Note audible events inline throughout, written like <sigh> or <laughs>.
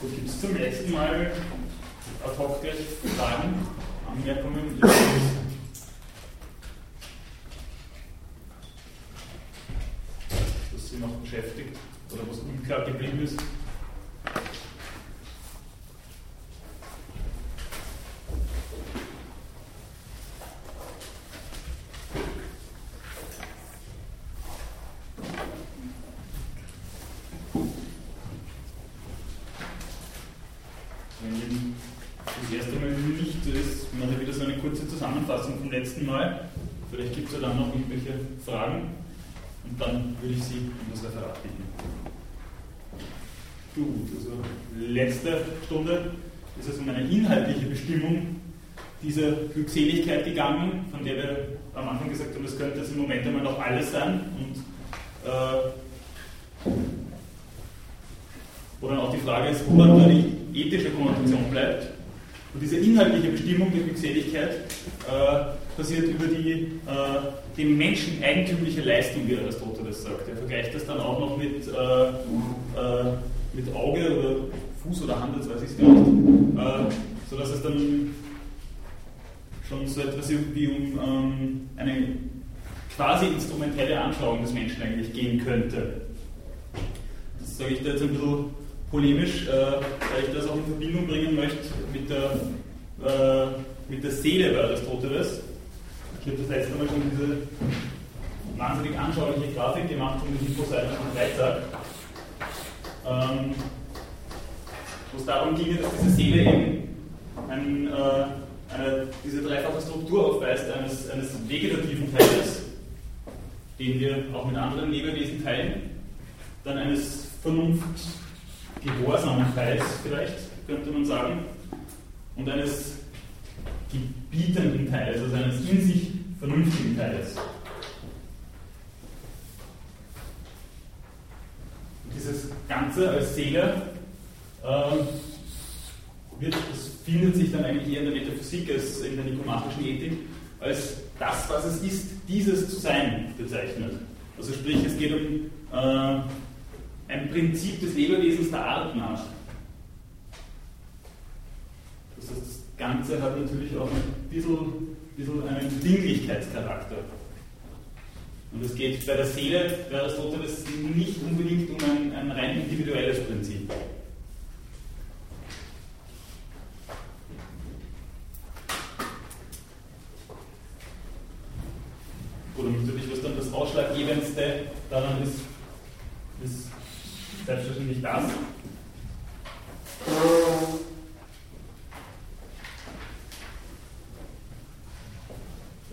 Gut, gibt es zum letzten Mal ad hoc gleich Fragen, Anmerkungen? Was Sie noch beschäftigt oder was unklar geblieben ist? Letzten Mal. Vielleicht gibt es ja dann noch irgendwelche Fragen und dann würde ich Sie in das Referat bitten. Gut, also letzte Stunde ist es um eine inhaltliche Bestimmung dieser Glückseligkeit gegangen, von der wir am Anfang gesagt haben, das könnte jetzt im Moment einmal noch alles sein und äh, wo dann auch die Frage ist, wo dann da die ethische Konnotation bleibt. Und diese inhaltliche Bestimmung der Glückseligkeit äh, passiert über die äh, dem Menschen eigentümliche Leistung, wie Aristoteles sagt. Er vergleicht das dann auch noch mit, äh, äh, mit Auge oder Fuß oder Hand, jetzt weiß ich es gar nicht, äh, sodass es dann schon so etwas wie um ähm, eine quasi instrumentelle Anschauung des Menschen eigentlich gehen könnte. Das sage ich da jetzt ein bisschen polemisch, äh, weil ich das auch in Verbindung bringen möchte mit der, äh, mit der Seele bei Aristoteles. Ich habe das letzte Mal schon diese wahnsinnig anschauliche Grafik gemacht von Infoseiten von Freitag, ähm, wo es darum ging, dass diese Seele eben ein, äh, eine, diese dreifache Struktur aufweist eines, eines vegetativen Teiles, den wir auch mit anderen Lebewesen teilen, dann eines vernunftgehorsamen Teils vielleicht, könnte man sagen, und eines gebietenden Teils, also eines in sich vernünftigen Teils. Dieses Ganze als Seele äh, wird, das findet sich dann eigentlich eher in der Metaphysik als in der nikomatischen Ethik, als das, was es ist, dieses zu sein bezeichnet. Also sprich, es geht um äh, ein Prinzip des Lebewesens der Art nach. Das heißt, Ganze hat natürlich auch ein bisschen bisschen einen Dinglichkeitscharakter. Und es geht bei der Seele bei Aristoteles nicht unbedingt um ein, ein rein individuelles Prinzip. Oder natürlich, was dann das Ausschlaggebendste daran ist, ist selbstverständlich das.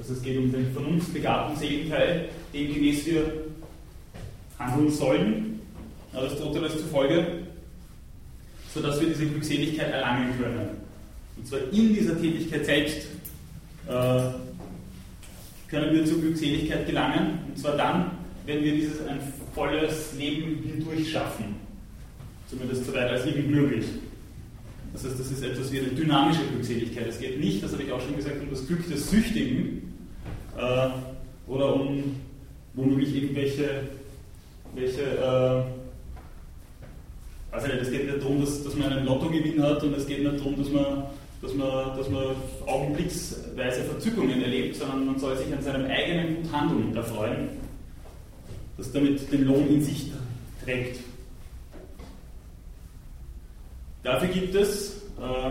Also es geht um den vernunftbegabten Seelenteil, dem gemäß wir handeln sollen, Aristoteles zufolge, sodass wir diese Glückseligkeit erlangen können. Und zwar in dieser Tätigkeit selbst äh, können wir zur Glückseligkeit gelangen, und zwar dann, wenn wir dieses ein volles Leben hindurch schaffen. Zumindest so weit als irgend möglich. Das heißt, das ist etwas wie eine dynamische Glückseligkeit. Es geht nicht, das habe ich auch schon gesagt, um das Glück des Süchtigen, äh, oder um womöglich irgendwelche welche, äh, also es geht nicht darum, dass, dass man einen Lottogewinn hat und es geht nicht darum, dass man, dass man, dass man augenblicksweise Verzückungen erlebt, sondern man soll sich an seinem eigenen Guthandeln erfreuen, das damit den Lohn in sich trägt. Dafür gibt es, äh,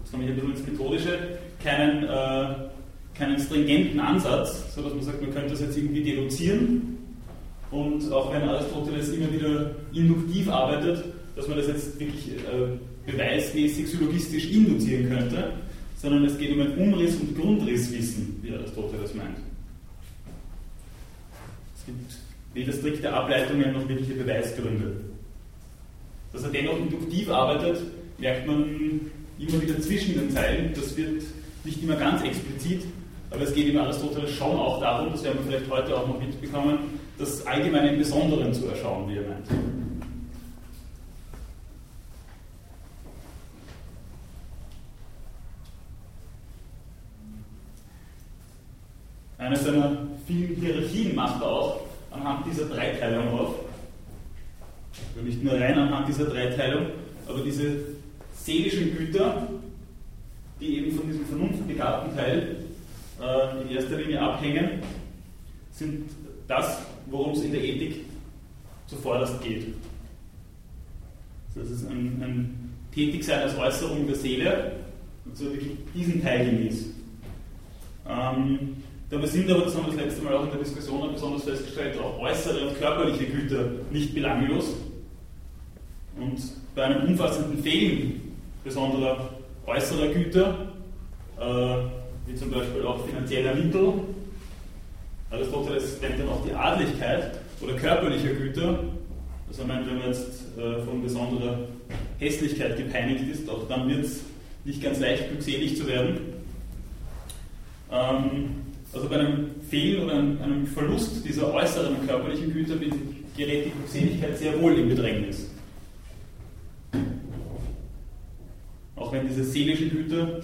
jetzt komme ich ein bisschen ins Methodische, keinen äh, keinen stringenten Ansatz, sodass man sagt, man könnte das jetzt irgendwie deduzieren. Und auch wenn Aristoteles immer wieder induktiv arbeitet, dass man das jetzt wirklich äh, beweismäßig syllogistisch induzieren könnte, sondern es geht um ein Umriss- und Grundrisswissen, wie Aristoteles meint. Es gibt weder strikte Ableitungen noch wirkliche Beweisgründe. Dass er dennoch induktiv arbeitet, merkt man immer wieder zwischen den Zeilen. Das wird nicht immer ganz explizit, aber es geht im Aristoteles schon auch darum, das werden wir vielleicht heute auch noch mitbekommen, das Allgemeine im Besonderen zu erschauen, wie er meint. Eine seiner vielen Hierarchien macht er auch anhand dieser Dreiteilung auf. Also nicht nur rein anhand dieser Dreiteilung, aber diese seelischen Güter, die eben von diesem vernunftbegabten Teil in erster Linie abhängen, sind das, worum es in der Ethik zuvorderst geht. Das ist ein, ein Tätigsein als Äußerung der Seele, also wirklich diesen Teil gemäß. Ähm, dabei sind aber, das haben wir das letzte Mal auch in der Diskussion besonders festgestellt, auch äußere und körperliche Güter nicht belanglos. Und bei einem umfassenden Fehlen besonderer äußerer Güter, äh, wie zum Beispiel auch finanzieller Mittel, Aristoteles nennt dann auch die Adligkeit oder körperlicher Güter, also meint, wenn man jetzt äh, von besonderer Hässlichkeit gepeinigt ist, auch dann wird es nicht ganz leicht glückselig zu werden. Ähm, also bei einem Fehl oder einem Verlust dieser äußeren körperlichen Güter gerät die Glückseligkeit sehr wohl in Bedrängnis. Auch wenn diese seelischen Güter,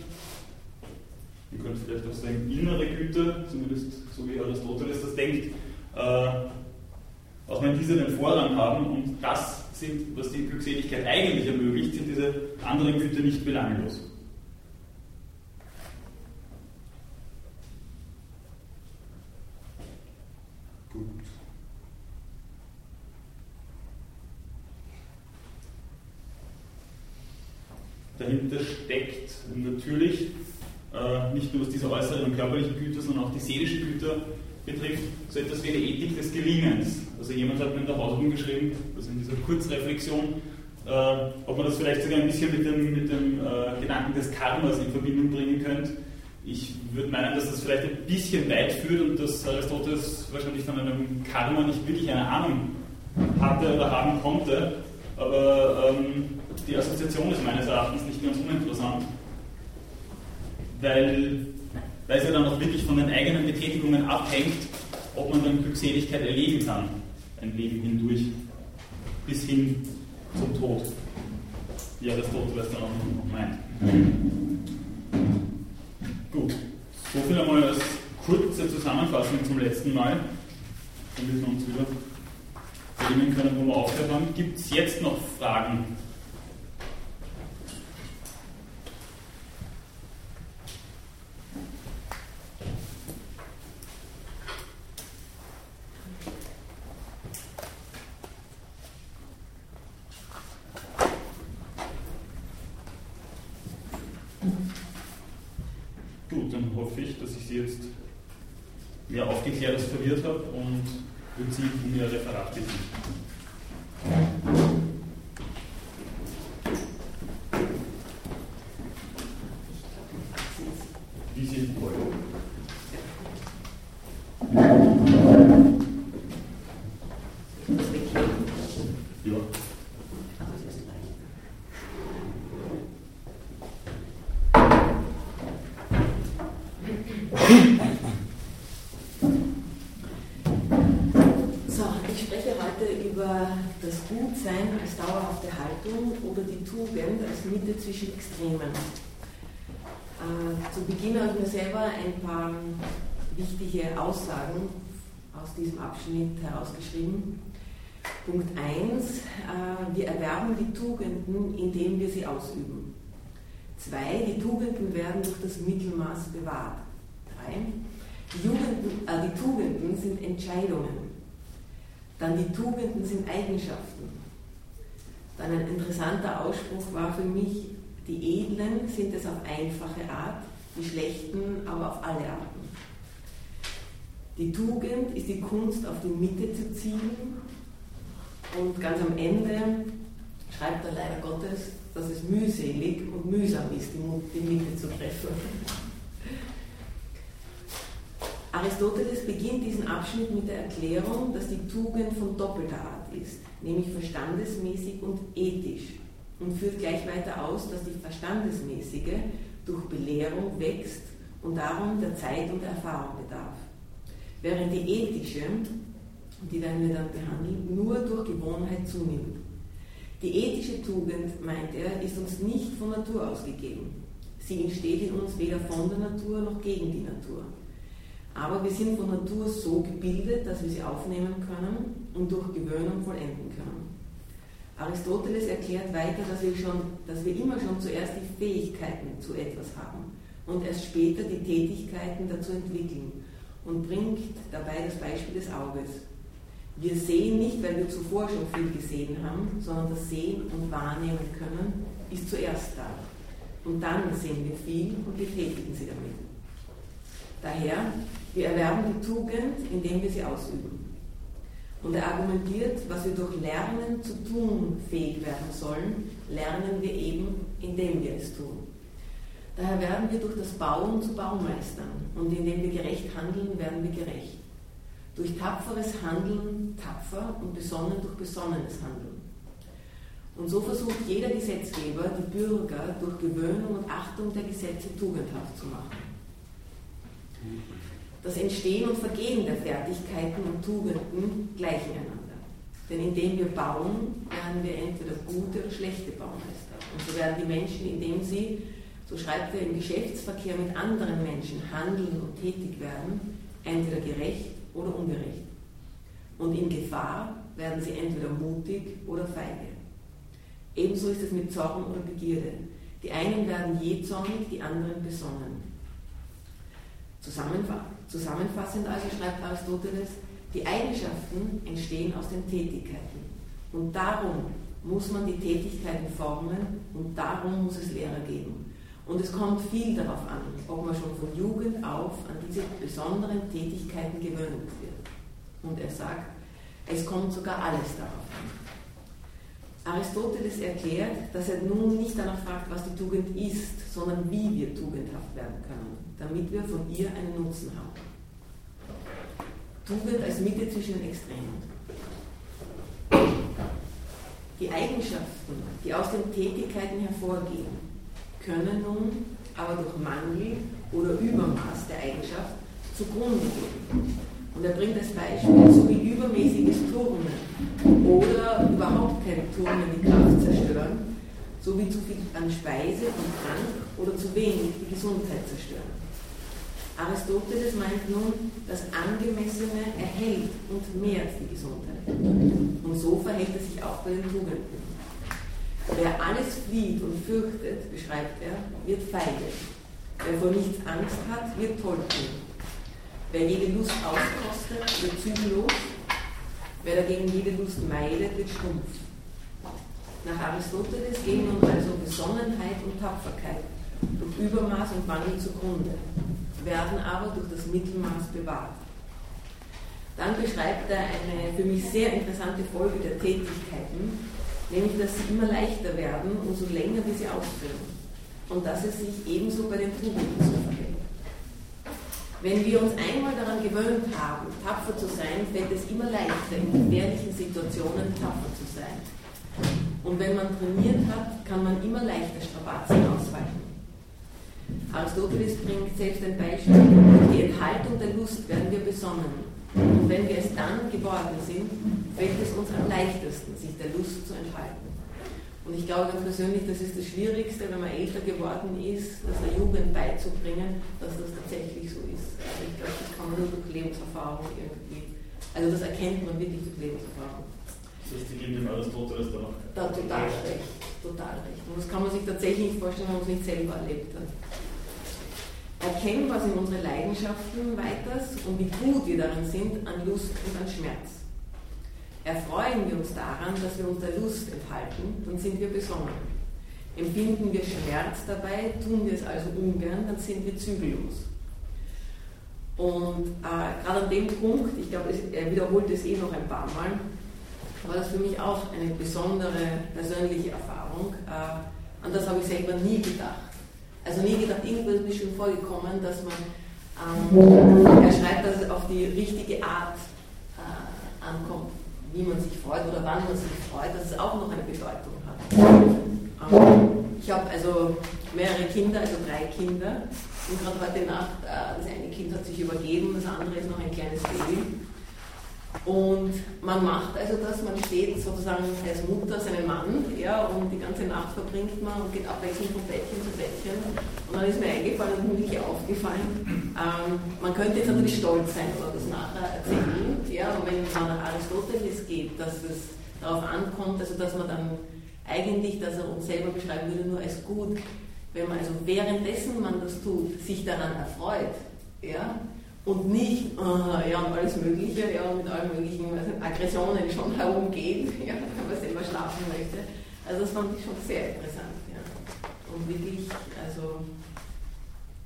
ihr könnt vielleicht auch sagen innere Güter, zumindest so wie Aristoteles das denkt, äh, auch wenn diese den Vorrang haben und das sind, was die Glückseligkeit eigentlich ermöglicht, sind diese anderen Güter nicht belanglos. Gut. Dahinter steckt natürlich äh, nicht nur was diese äußeren körperlichen Güter, sondern auch die seelischen Güter betrifft, so etwas wie eine Ethik des Gelingens. Also jemand hat mir in der Hausung geschrieben, also in dieser Kurzreflexion, äh, ob man das vielleicht sogar ein bisschen mit dem, mit dem äh, Gedanken des Karmas in Verbindung bringen könnte. Ich würde meinen, dass das vielleicht ein bisschen weit führt und dass Aristoteles wahrscheinlich von einem Karma nicht wirklich eine Ahnung hatte oder haben konnte. Aber ähm, die Assoziation ist meines Erachtens nicht ganz uninteressant, weil weil es ja dann auch wirklich von den eigenen Betätigungen abhängt, ob man dann Glückseligkeit erleben kann, ein Leben hindurch, bis hin zum Tod. Ja, das Tod, was dann auch noch meint. Gut, so viel einmal als kurze Zusammenfassung zum letzten Mal, damit wir uns wieder erinnern können, wo wir aufgehört haben. Gibt es jetzt noch Fragen mehr Aufgeklärtes verwirrt habe und würde Sie um Ihr Referat bitten. Tugend als Mitte zwischen Extremen. Äh, zu Beginn habe ich mir selber ein paar wichtige Aussagen aus diesem Abschnitt herausgeschrieben. Punkt 1. Äh, wir erwerben die Tugenden, indem wir sie ausüben. 2. Die Tugenden werden durch das Mittelmaß bewahrt. 3. Die, Jugenden, äh, die Tugenden sind Entscheidungen. Dann die Tugenden sind Eigenschaften. Dann ein interessanter Ausspruch war für mich, die Edlen sind es auf einfache Art, die Schlechten aber auf alle Arten. Die Tugend ist die Kunst, auf die Mitte zu ziehen. Und ganz am Ende schreibt er leider Gottes, dass es mühselig und mühsam ist, die Mitte zu treffen. Aristoteles beginnt diesen Abschnitt mit der Erklärung, dass die Tugend von doppelter Art ist nämlich verstandesmäßig und ethisch, und führt gleich weiter aus, dass die verstandesmäßige durch Belehrung wächst und darum der Zeit und der Erfahrung bedarf, während die ethische, die werden wir dann behandeln, nur durch Gewohnheit zunimmt. Die ethische Tugend, meint er, ist uns nicht von Natur aus gegeben. Sie entsteht in uns weder von der Natur noch gegen die Natur. Aber wir sind von Natur so gebildet, dass wir sie aufnehmen können und durch Gewöhnung vollenden können. Aristoteles erklärt weiter, dass wir, schon, dass wir immer schon zuerst die Fähigkeiten zu etwas haben und erst später die Tätigkeiten dazu entwickeln und bringt dabei das Beispiel des Auges. Wir sehen nicht, weil wir zuvor schon viel gesehen haben, sondern das Sehen und Wahrnehmen können ist zuerst da. Und dann sehen wir viel und betätigen sie damit. Daher, wir erwerben die Tugend, indem wir sie ausüben. Und er argumentiert, was wir durch Lernen zu tun fähig werden sollen, lernen wir eben, indem wir es tun. Daher werden wir durch das Bauen zu Baumeistern und indem wir gerecht handeln, werden wir gerecht. Durch tapferes Handeln tapfer und besonnen durch besonnenes Handeln. Und so versucht jeder Gesetzgeber, die Bürger durch Gewöhnung und Achtung der Gesetze tugendhaft zu machen. Das Entstehen und Vergehen der Fertigkeiten und Tugenden gleichen einander. Denn indem wir bauen, werden wir entweder gute oder schlechte Baumeister. Und so werden die Menschen, indem sie, so schreibt er, im Geschäftsverkehr mit anderen Menschen handeln und tätig werden, entweder gerecht oder ungerecht. Und in Gefahr werden sie entweder mutig oder feige. Ebenso ist es mit Zorn oder Begierde. Die einen werden jähzornig, die anderen besonnen. Zusammenfassend also schreibt Aristoteles, die Eigenschaften entstehen aus den Tätigkeiten. Und darum muss man die Tätigkeiten formen und darum muss es Lehrer geben. Und es kommt viel darauf an, ob man schon von Jugend auf an diese besonderen Tätigkeiten gewöhnt wird. Und er sagt, es kommt sogar alles darauf an. Aristoteles erklärt, dass er nun nicht danach fragt, was die Tugend ist, sondern wie wir tugendhaft werden können damit wir von ihr einen Nutzen haben. Tugend als Mitte zwischen den Extremen. Die Eigenschaften, die aus den Tätigkeiten hervorgehen, können nun aber durch Mangel oder Übermaß der Eigenschaft zugrunde gehen. Und er bringt das Beispiel, so wie übermäßiges Turnen oder überhaupt kein Turnen die Kraft zerstören, so wie zu viel an Speise und Trank oder zu wenig die Gesundheit zerstören. Aristoteles meint nun, das Angemessene erhält und mehrt die Gesundheit. Und so verhält es sich auch bei den Tugenden. Wer alles flieht und fürchtet, beschreibt er, wird feige. Wer vor nichts Angst hat, wird tollkühn. Wer jede Lust auskostet, wird zügellos. Wer dagegen jede Lust meidet, wird stumpf. Nach Aristoteles gehen nun also Besonnenheit und Tapferkeit durch Übermaß und Mangel zugrunde werden aber durch das Mittelmaß bewahrt. Dann beschreibt er eine für mich sehr interessante Folge der Tätigkeiten, nämlich dass sie immer leichter werden, umso länger wir sie ausführen. Und dass es sich ebenso bei den Tugenden so verhält. Wenn wir uns einmal daran gewöhnt haben, tapfer zu sein, fällt es immer leichter, in gefährlichen Situationen tapfer zu sein. Und wenn man trainiert hat, kann man immer leichter Strapazen ausweichen. Aristoteles bringt selbst ein Beispiel. Durch die Enthaltung der Lust werden wir besonnen. Und wenn wir es dann geworden sind, fällt es uns am leichtesten, sich der Lust zu enthalten. Und ich glaube ganz persönlich, das ist das Schwierigste, wenn man älter geworden ist, das der Jugend beizubringen, dass das tatsächlich so ist. Also ich glaube, das kann man nur durch Lebenserfahrung irgendwie. Also das erkennt man wirklich durch Lebenserfahrung. Das heißt, die geben dem Aristoteles da noch. Da total recht, total recht. Und das kann man sich tatsächlich nicht vorstellen, wenn man es nicht selber erlebt hat erkennen, was in unsere Leidenschaften weiters und wie gut wir darin sind an Lust und an Schmerz. Erfreuen wir uns daran, dass wir uns der Lust enthalten, dann sind wir besonnen. Empfinden wir Schmerz dabei, tun wir es also ungern, dann sind wir zügellos. Und äh, gerade an dem Punkt, ich glaube, er wiederholt es eh noch ein paar Mal, war das für mich auch eine besondere persönliche Erfahrung. Äh, an das habe ich selber nie gedacht. Also nie gedacht, irgendwo ist mir schon vorgekommen, dass man, ähm, er schreibt, dass es auf die richtige Art äh, ankommt, wie man sich freut oder wann man sich freut, dass es auch noch eine Bedeutung hat. Ähm, ich habe also mehrere Kinder, also drei Kinder. Und gerade heute Nacht, äh, das eine Kind hat sich übergeben, das andere ist noch ein kleines Baby. Und man macht also das, man steht sozusagen als Mutter seinen Mann ja, und die ganze Nacht verbringt man und geht abwechselnd von Bettchen zu Bettchen. Und dann ist mir eingefallen und mir wirklich aufgefallen, ähm, man könnte jetzt natürlich stolz sein oder das nachher erzählen, ja, aber wenn man nach Aristoteles geht, dass das darauf ankommt, also dass man dann eigentlich, dass er uns selber beschreiben würde, nur als gut, wenn man also währenddessen man das tut, sich daran erfreut, ja, und nicht uh, ja, alles Mögliche, ja, mit allen möglichen also Aggressionen schon herumgeht, <laughs> ja, wenn man selber schlafen möchte. Also das fand ich schon sehr interessant, ja. Und wirklich, also,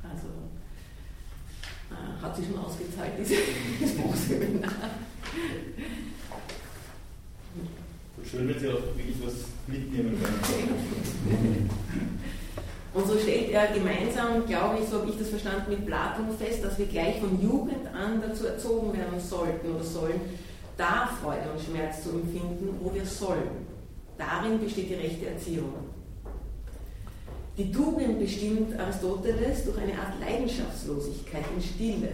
also äh, hat sich schon ausgezahlt, dieses <laughs> Buchseminar. Schön, wenn Sie auch wirklich was mitnehmen können. <laughs> Und so stellt er gemeinsam, glaube ich, so habe ich das verstanden, mit Platon fest, dass wir gleich von Jugend an dazu erzogen werden sollten oder sollen, da Freude und Schmerz zu empfinden, wo wir sollen. Darin besteht die rechte Erziehung. Die Tugend bestimmt Aristoteles durch eine Art Leidenschaftslosigkeit in Stille,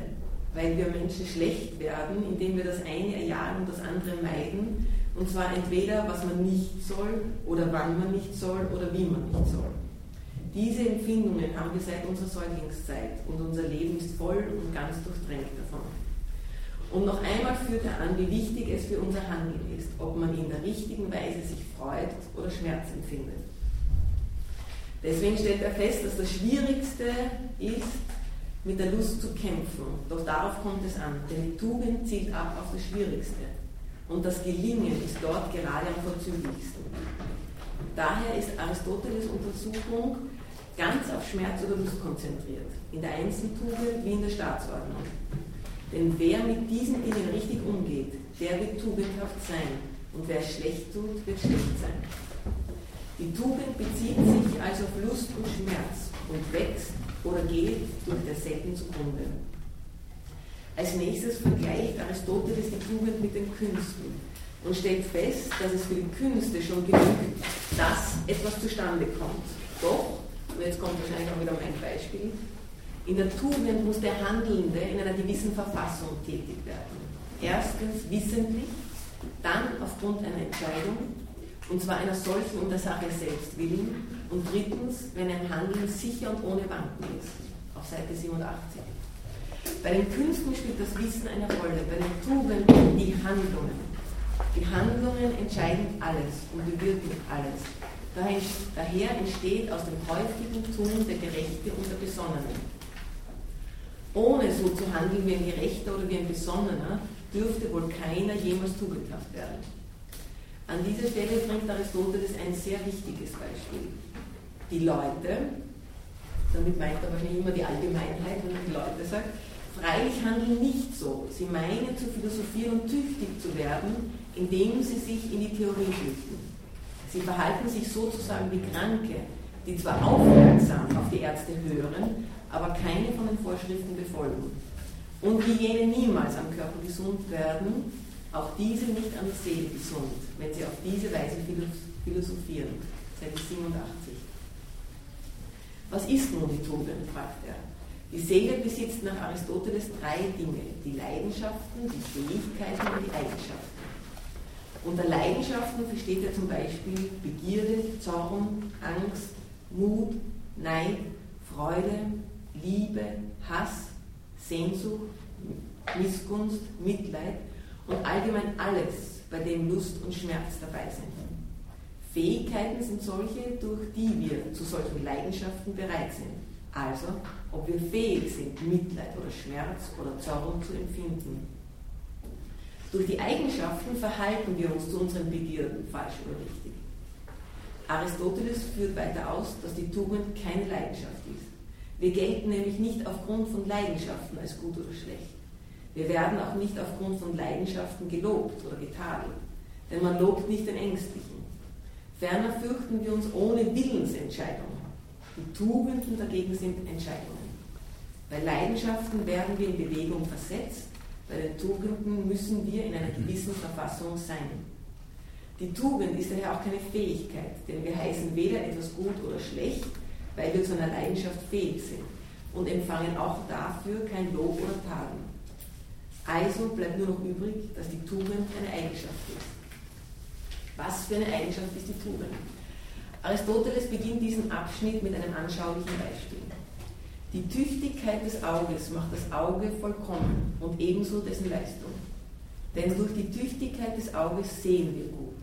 weil wir Menschen schlecht werden, indem wir das eine erjagen und das andere meiden, und zwar entweder was man nicht soll oder wann man nicht soll oder wie man nicht soll. Diese Empfindungen haben wir seit unserer Säuglingszeit und unser Leben ist voll und ganz durchdrängt davon. Und noch einmal führt er an, wie wichtig es für unser Handeln ist, ob man in der richtigen Weise sich freut oder Schmerz empfindet. Deswegen stellt er fest, dass das Schwierigste ist, mit der Lust zu kämpfen. Doch darauf kommt es an, denn die Tugend zielt ab auf das Schwierigste. Und das Gelingen ist dort gerade am vorzüglichsten. Daher ist Aristoteles Untersuchung ganz auf Schmerz oder Lust konzentriert, in der Einzeltugend wie in der Staatsordnung. Denn wer mit diesen Dingen richtig umgeht, der wird tugendhaft sein. Und wer schlecht tut, wird schlecht sein. Die Tugend bezieht sich also auf Lust und Schmerz und wächst oder geht durch derselben zugrunde. Als nächstes vergleicht Aristoteles die Tugend mit den Künsten und stellt fest, dass es für die Künste schon genügt, dass etwas zustande kommt. Doch und jetzt kommt wahrscheinlich auch wieder mein Beispiel, in der Tugend muss der Handelnde in einer gewissen Verfassung tätig werden. Erstens wissentlich, dann aufgrund einer Entscheidung, und zwar einer solchen um der Sache selbst willen, und drittens, wenn ein Handeln sicher und ohne Wanken ist, auf Seite 87. Bei den Künsten spielt das Wissen eine Rolle, bei den Tugenden die Handlungen. Die Handlungen entscheiden alles und bewirken alles. Daher entsteht aus dem häufigen Tun der Gerechte und der Besonnene. Ohne so zu handeln wie ein Gerechter oder wie ein Besonnener, dürfte wohl keiner jemals tugendhaft werden. An dieser Stelle bringt Aristoteles ein sehr wichtiges Beispiel. Die Leute, damit meint er wahrscheinlich immer die Allgemeinheit, wenn er die Leute sagt, freilich handeln nicht so. Sie meinen zu philosophieren und tüchtig zu werden, indem sie sich in die Theorie flüchten. Sie verhalten sich sozusagen wie Kranke, die zwar aufmerksam auf die Ärzte hören, aber keine von den Vorschriften befolgen. Und wie jene niemals am Körper gesund werden, auch diese nicht an der Seele gesund, wenn sie auf diese Weise philosophieren. Seite 87. Was ist nun die Tugend? fragt er. Die Seele besitzt nach Aristoteles drei Dinge: die Leidenschaften, die Fähigkeiten und die Eigenschaften. Unter Leidenschaften versteht er zum Beispiel Begierde, Zorn, Angst, Mut, Neid, Freude, Liebe, Hass, Sehnsucht, Missgunst, Mitleid und allgemein alles, bei dem Lust und Schmerz dabei sind. Fähigkeiten sind solche, durch die wir zu solchen Leidenschaften bereit sind. Also, ob wir fähig sind, Mitleid oder Schmerz oder Zorn zu empfinden. Durch die Eigenschaften verhalten wir uns zu unseren Begierden, falsch oder richtig. Aristoteles führt weiter aus, dass die Tugend keine Leidenschaft ist. Wir gelten nämlich nicht aufgrund von Leidenschaften als gut oder schlecht. Wir werden auch nicht aufgrund von Leidenschaften gelobt oder getadelt, denn man lobt nicht den Ängstlichen. Ferner fürchten wir uns ohne Willensentscheidungen. Die Tugenden dagegen sind Entscheidungen. Bei Leidenschaften werden wir in Bewegung versetzt bei den Tugenden müssen wir in einer gewissen Verfassung sein. Die Tugend ist daher auch keine Fähigkeit, denn wir heißen weder etwas gut oder schlecht, weil wir zu einer Leidenschaft fähig sind und empfangen auch dafür kein Lob oder Tadeln. Also bleibt nur noch übrig, dass die Tugend eine Eigenschaft ist. Was für eine Eigenschaft ist die Tugend? Aristoteles beginnt diesen Abschnitt mit einem anschaulichen Beispiel. Die Tüchtigkeit des Auges macht das Auge vollkommen und ebenso dessen Leistung. Denn durch die Tüchtigkeit des Auges sehen wir gut.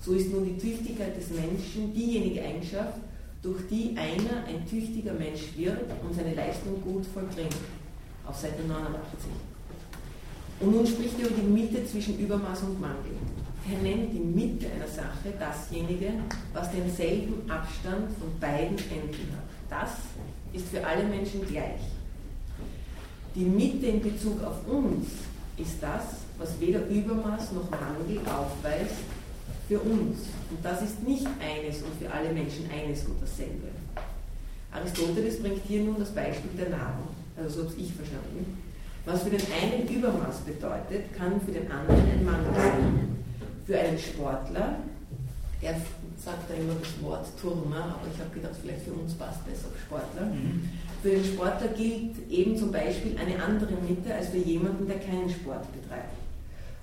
so ist nun die Tüchtigkeit des Menschen diejenige Eigenschaft, durch die einer ein tüchtiger Mensch wird und seine Leistung gut vollbringt. Auf Seite 89. Und nun spricht er über die Mitte zwischen Übermaß und Mangel. Er nennt die Mitte einer Sache dasjenige, was denselben Abstand von beiden Enden hat. Das ist für alle Menschen gleich. Die Mitte in Bezug auf uns ist das, was weder Übermaß noch Mangel aufweist für uns. Und das ist nicht eines und für alle Menschen eines und dasselbe. Aristoteles bringt hier nun das Beispiel der Nahrung, also so habe ich verstanden. Was für den einen Übermaß bedeutet, kann für den anderen ein Mangel sein. Für einen Sportler, er sagt da immer das Wort Turner, aber ich habe gedacht, vielleicht für uns passt besser Sportler. Mhm. Für den Sportler gilt eben zum Beispiel eine andere Mitte als für jemanden, der keinen Sport betreibt.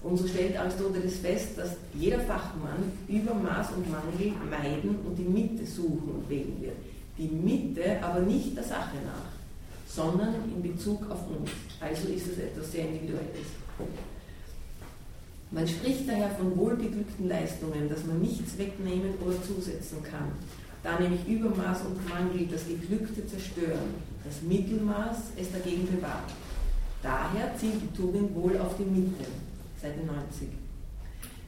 Und so stellt Aristoteles fest, dass jeder Fachmann Übermaß und Mangel meiden und die Mitte suchen und wählen wird. Die Mitte aber nicht der Sache nach, sondern in Bezug auf uns. Also ist es etwas sehr Individuelles. Man spricht daher von wohlbeglückten Leistungen, dass man nichts wegnehmen oder zusetzen kann. Da nämlich Übermaß und Mangel das Geglückte zerstören, das Mittelmaß es dagegen bewahrt. Daher zielt die Tugend wohl auf die Mitte. Seite 90.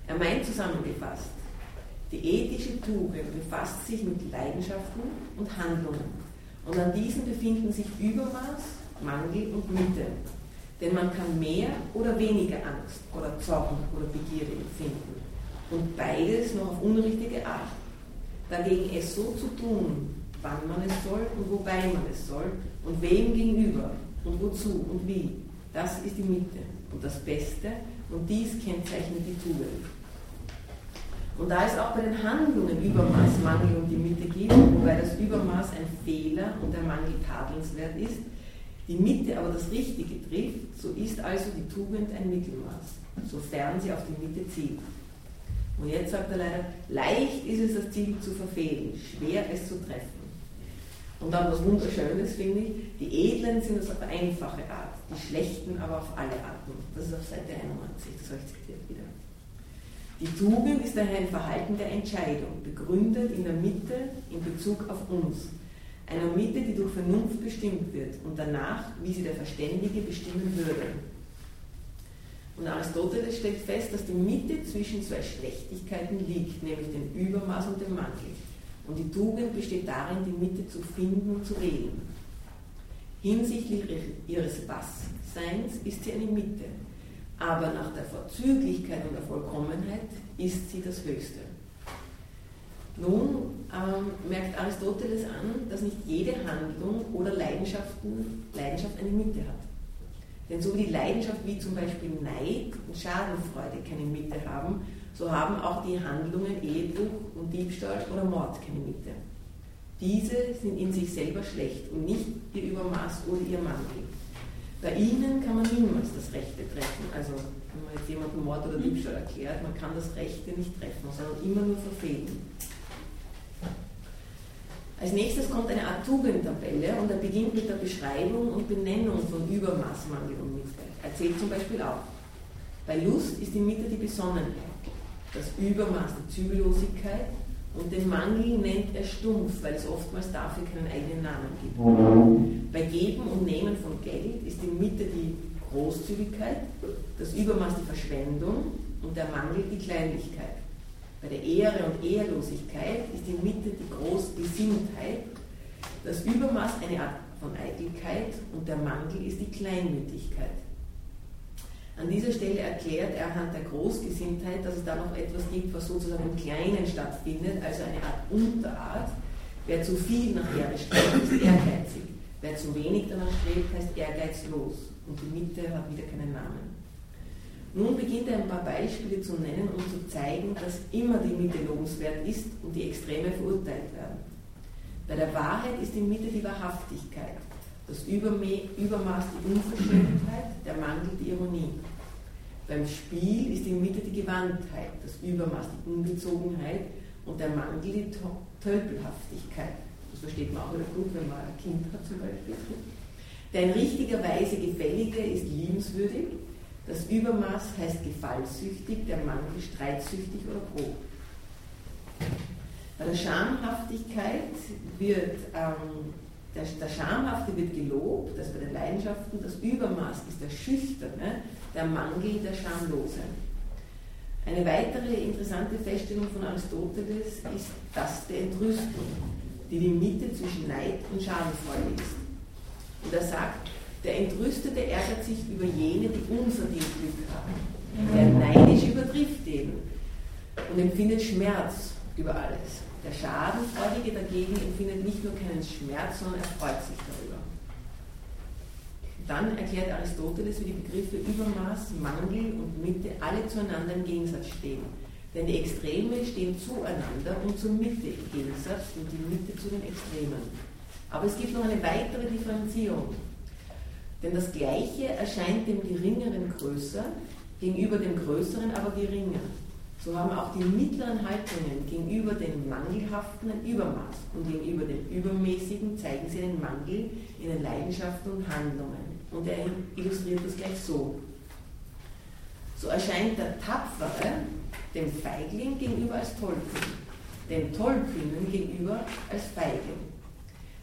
Er meint zusammengefasst, die ethische Tugend befasst sich mit Leidenschaften und Handlungen. Und an diesen befinden sich Übermaß, Mangel und Mitte. Denn man kann mehr oder weniger Angst oder Zorn oder Begierde empfinden. Und beides noch auf unrichtige Art. Dagegen es so zu tun, wann man es soll und wobei man es soll und wem gegenüber und wozu und wie, das ist die Mitte und das Beste und dies kennzeichnet die Tugend. Und da es auch bei den Handlungen Übermaß, Mangel und die Mitte gibt, wobei das Übermaß ein Fehler und der Mangel tadelnswert ist, die Mitte aber das Richtige trifft, so ist also die Tugend ein Mittelmaß, sofern sie auf die Mitte zielt. Und jetzt sagt er leider, leicht ist es das Ziel zu verfehlen, schwer es zu treffen. Und dann was Wunderschönes finde ich, die Edlen sind es auf einfache Art, die Schlechten aber auf alle Arten. Das ist auf Seite 91, das habe ich zitiert wieder. Die Tugend ist daher ein Verhalten der Entscheidung, begründet in der Mitte in Bezug auf uns. Einer Mitte, die durch Vernunft bestimmt wird und danach, wie sie der Verständige bestimmen würde. Und Aristoteles stellt fest, dass die Mitte zwischen zwei Schlechtigkeiten liegt, nämlich dem Übermaß und dem Mangel. Und die Tugend besteht darin, die Mitte zu finden und zu wählen. Hinsichtlich ihres Was-Seins ist sie eine Mitte, aber nach der Vorzüglichkeit und der Vollkommenheit ist sie das Höchste. Nun ähm, merkt Aristoteles an, dass nicht jede Handlung oder Leidenschaften, Leidenschaft eine Mitte hat. Denn so wie die Leidenschaft wie zum Beispiel Neid und Schadenfreude keine Mitte haben, so haben auch die Handlungen Ehebruch und Diebstahl oder Mord keine Mitte. Diese sind in sich selber schlecht und nicht ihr Übermaß oder ihr Mangel. Bei ihnen kann man niemals das Rechte treffen. Also wenn man jetzt jemanden Mord oder Diebstahl erklärt, man kann das Rechte nicht treffen, sondern immer nur verfehlen. Als nächstes kommt eine Art Tugendtabelle und er beginnt mit der Beschreibung und Benennung von Übermaß, Mangel und Mitte. Er zählt zum Beispiel auf. Bei Lust ist die Mitte die Besonnenheit das Übermaß der Zügellosigkeit und den Mangel nennt er stumpf, weil es oftmals dafür keinen eigenen Namen gibt. Bei Geben und Nehmen von Geld ist die Mitte die Großzügigkeit, das Übermaß die Verschwendung und der Mangel die Kleinlichkeit. Bei der Ehre und Ehrlosigkeit ist die Mitte die Großgesinntheit, das Übermaß eine Art von Eitelkeit und der Mangel ist die Kleinmütigkeit. An dieser Stelle erklärt er anhand der Großgesinntheit, dass es da noch etwas gibt, was sozusagen im Kleinen stattfindet, also eine Art Unterart. Wer zu viel nach Ehre strebt, ist ehrgeizig. Wer zu wenig danach strebt, heißt ehrgeizlos. Und die Mitte hat wieder keinen Namen. Nun beginnt er ein paar Beispiele zu nennen, um zu zeigen, dass immer die Mitte lobenswert ist und die Extreme verurteilt werden. Bei der Wahrheit ist die Mitte die Wahrhaftigkeit, das Übermaß die Unverschämtheit, der Mangel die Ironie. Beim Spiel ist die Mitte die Gewandtheit, das Übermaß die Ungezogenheit und der Mangel die Tölpelhaftigkeit. Das versteht man auch wieder gut, wenn man ein Kind hat zum Beispiel. Der in richtiger Weise Gefällige ist liebenswürdig, das Übermaß heißt gefallsüchtig, der Mangel streitsüchtig oder grob. Bei der Schamhaftigkeit wird ähm, der, der Schamhafte wird gelobt, das bei den Leidenschaften, das Übermaß ist der Schüchterne, der Mangel der Schamlose. Eine weitere interessante Feststellung von Aristoteles ist das der Entrüstung, die die Mitte zwischen Neid und Schadenfreude ist. Und er sagt, der Entrüstete ärgert sich über jene, die unser Glück haben. Der Neidisch übertrifft den und empfindet Schmerz über alles. Der Schadenfreudige dagegen empfindet nicht nur keinen Schmerz, sondern er freut sich darüber. Dann erklärt Aristoteles, wie die Begriffe Übermaß, Mangel und Mitte alle zueinander im Gegensatz stehen. Denn die Extreme stehen zueinander und zur Mitte im Gegensatz und die Mitte zu den Extremen. Aber es gibt noch eine weitere Differenzierung. Denn das Gleiche erscheint dem Geringeren größer, gegenüber dem Größeren aber geringer. So haben auch die mittleren Haltungen gegenüber dem Mangelhaften ein Übermaß und gegenüber dem Übermäßigen zeigen sie einen Mangel in den Leidenschaften und Handlungen. Und er illustriert das gleich so. So erscheint der Tapfere dem Feigling gegenüber als Tollkühn, dem Tollkühnen gegenüber als Feigling.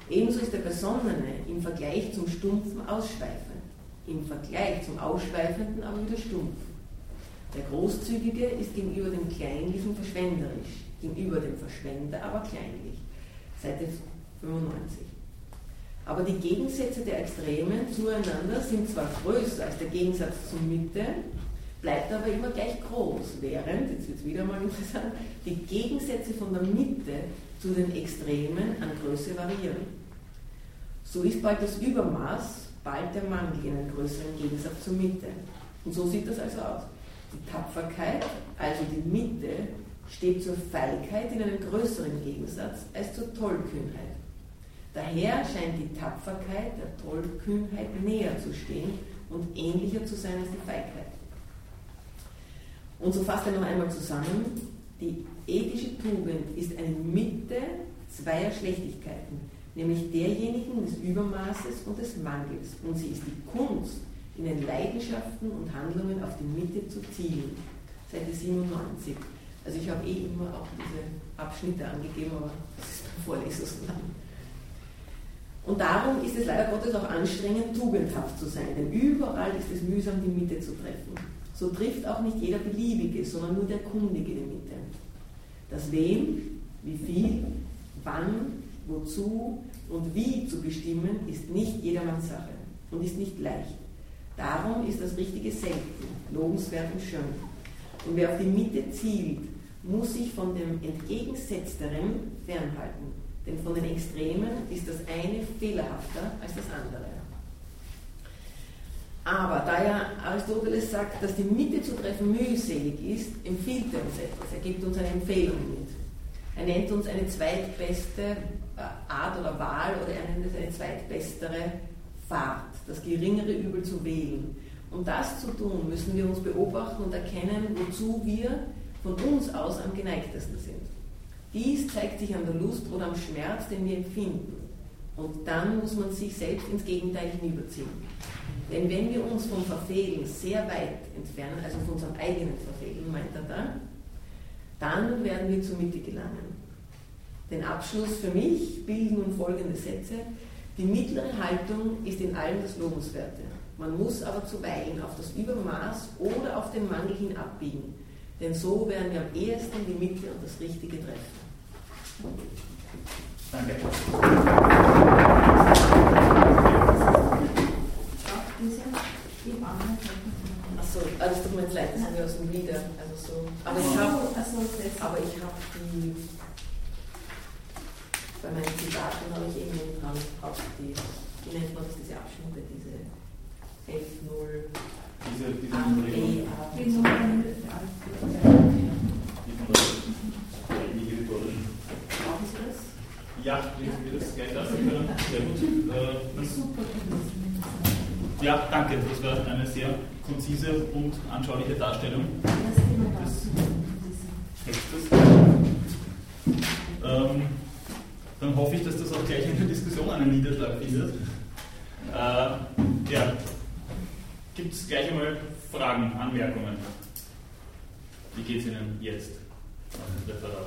Ebenso ist der Besonnene im Vergleich zum Stumpfen ausschweifend, im Vergleich zum Ausschweifenden aber wieder stumpf. Der Großzügige ist gegenüber dem Kleinlichen verschwenderisch, gegenüber dem Verschwender aber kleinlich. Seite 95. Aber die Gegensätze der Extremen zueinander sind zwar größer als der Gegensatz zur Mitte, bleibt aber immer gleich groß, während, jetzt wird es wieder mal <laughs> interessant, die Gegensätze von der Mitte zu den Extremen an Größe variieren. So ist bald das Übermaß, bald der Mangel in einem größeren Gegensatz zur Mitte. Und so sieht das also aus. Die Tapferkeit, also die Mitte, steht zur Feigheit in einem größeren Gegensatz als zur Tollkühnheit. Daher scheint die Tapferkeit der Tollkühnheit näher zu stehen und ähnlicher zu sein als die Feigheit. Und so fasst er noch einmal zusammen, die ethische Tugend ist eine Mitte zweier Schlechtigkeiten, nämlich derjenigen des Übermaßes und des Mangels. Und sie ist die Kunst, in den Leidenschaften und Handlungen auf die Mitte zu zielen. Seite 97. Also ich habe eh immer auch diese Abschnitte angegeben, aber das ist beim Vorlesen so lang. Und darum ist es leider Gottes auch anstrengend, tugendhaft zu sein, denn überall ist es mühsam, die Mitte zu treffen. So trifft auch nicht jeder Beliebige, sondern nur der Kundige die Mitte. Das Wem, wie viel, wann, wozu und wie zu bestimmen, ist nicht jedermanns Sache und ist nicht leicht. Darum ist das Richtige selten, lobenswert und schön. Und wer auf die Mitte zielt, muss sich von dem Entgegensetzteren fernhalten. Denn von den Extremen ist das eine fehlerhafter als das andere. Aber da ja Aristoteles sagt, dass die Mitte zu treffen mühselig ist, empfiehlt er uns etwas. Er gibt uns eine Empfehlung mit. Er nennt uns eine zweitbeste Art oder Wahl oder er nennt es eine zweitbestere Fahrt, das geringere Übel zu wählen. Um das zu tun, müssen wir uns beobachten und erkennen, wozu wir von uns aus am geneigtesten sind. Dies zeigt sich an der Lust oder am Schmerz, den wir empfinden. Und dann muss man sich selbst ins Gegenteil hinüberziehen. Denn wenn wir uns vom Verfehlen sehr weit entfernen, also von unserem eigenen Verfehlen, meint er da, dann werden wir zur Mitte gelangen. Den Abschluss für mich bilden nun folgende Sätze. Die mittlere Haltung ist in allem das Lobenswerte. Man muss aber zuweilen auf das Übermaß oder auf den Mangel hin abbiegen, denn so werden wir am ehesten die Mitte und das Richtige treffen. Danke. Achso, also es tut mir jetzt leid, das haben wir aus dem Wieder. Also so. Aber ich habe aber ich habe die bei meinen Zitaten habe ich eben dran auch die, wie nennt man das, diese Abschnitte, diese 11.0 Diese, diese A, die von der Inhibitorischen. Brauchen Sie das? Ja, lesen wir das gleich lassen können. Sehr gut. Äh, ja, danke. Das war eine sehr konzise und anschauliche Darstellung des Textes. Ähm, dann hoffe ich, dass das auch gleich in der Diskussion einen Niederschlag findet. Äh, ja, gibt es gleich einmal Fragen, Anmerkungen? Wie geht es Ihnen jetzt Referat?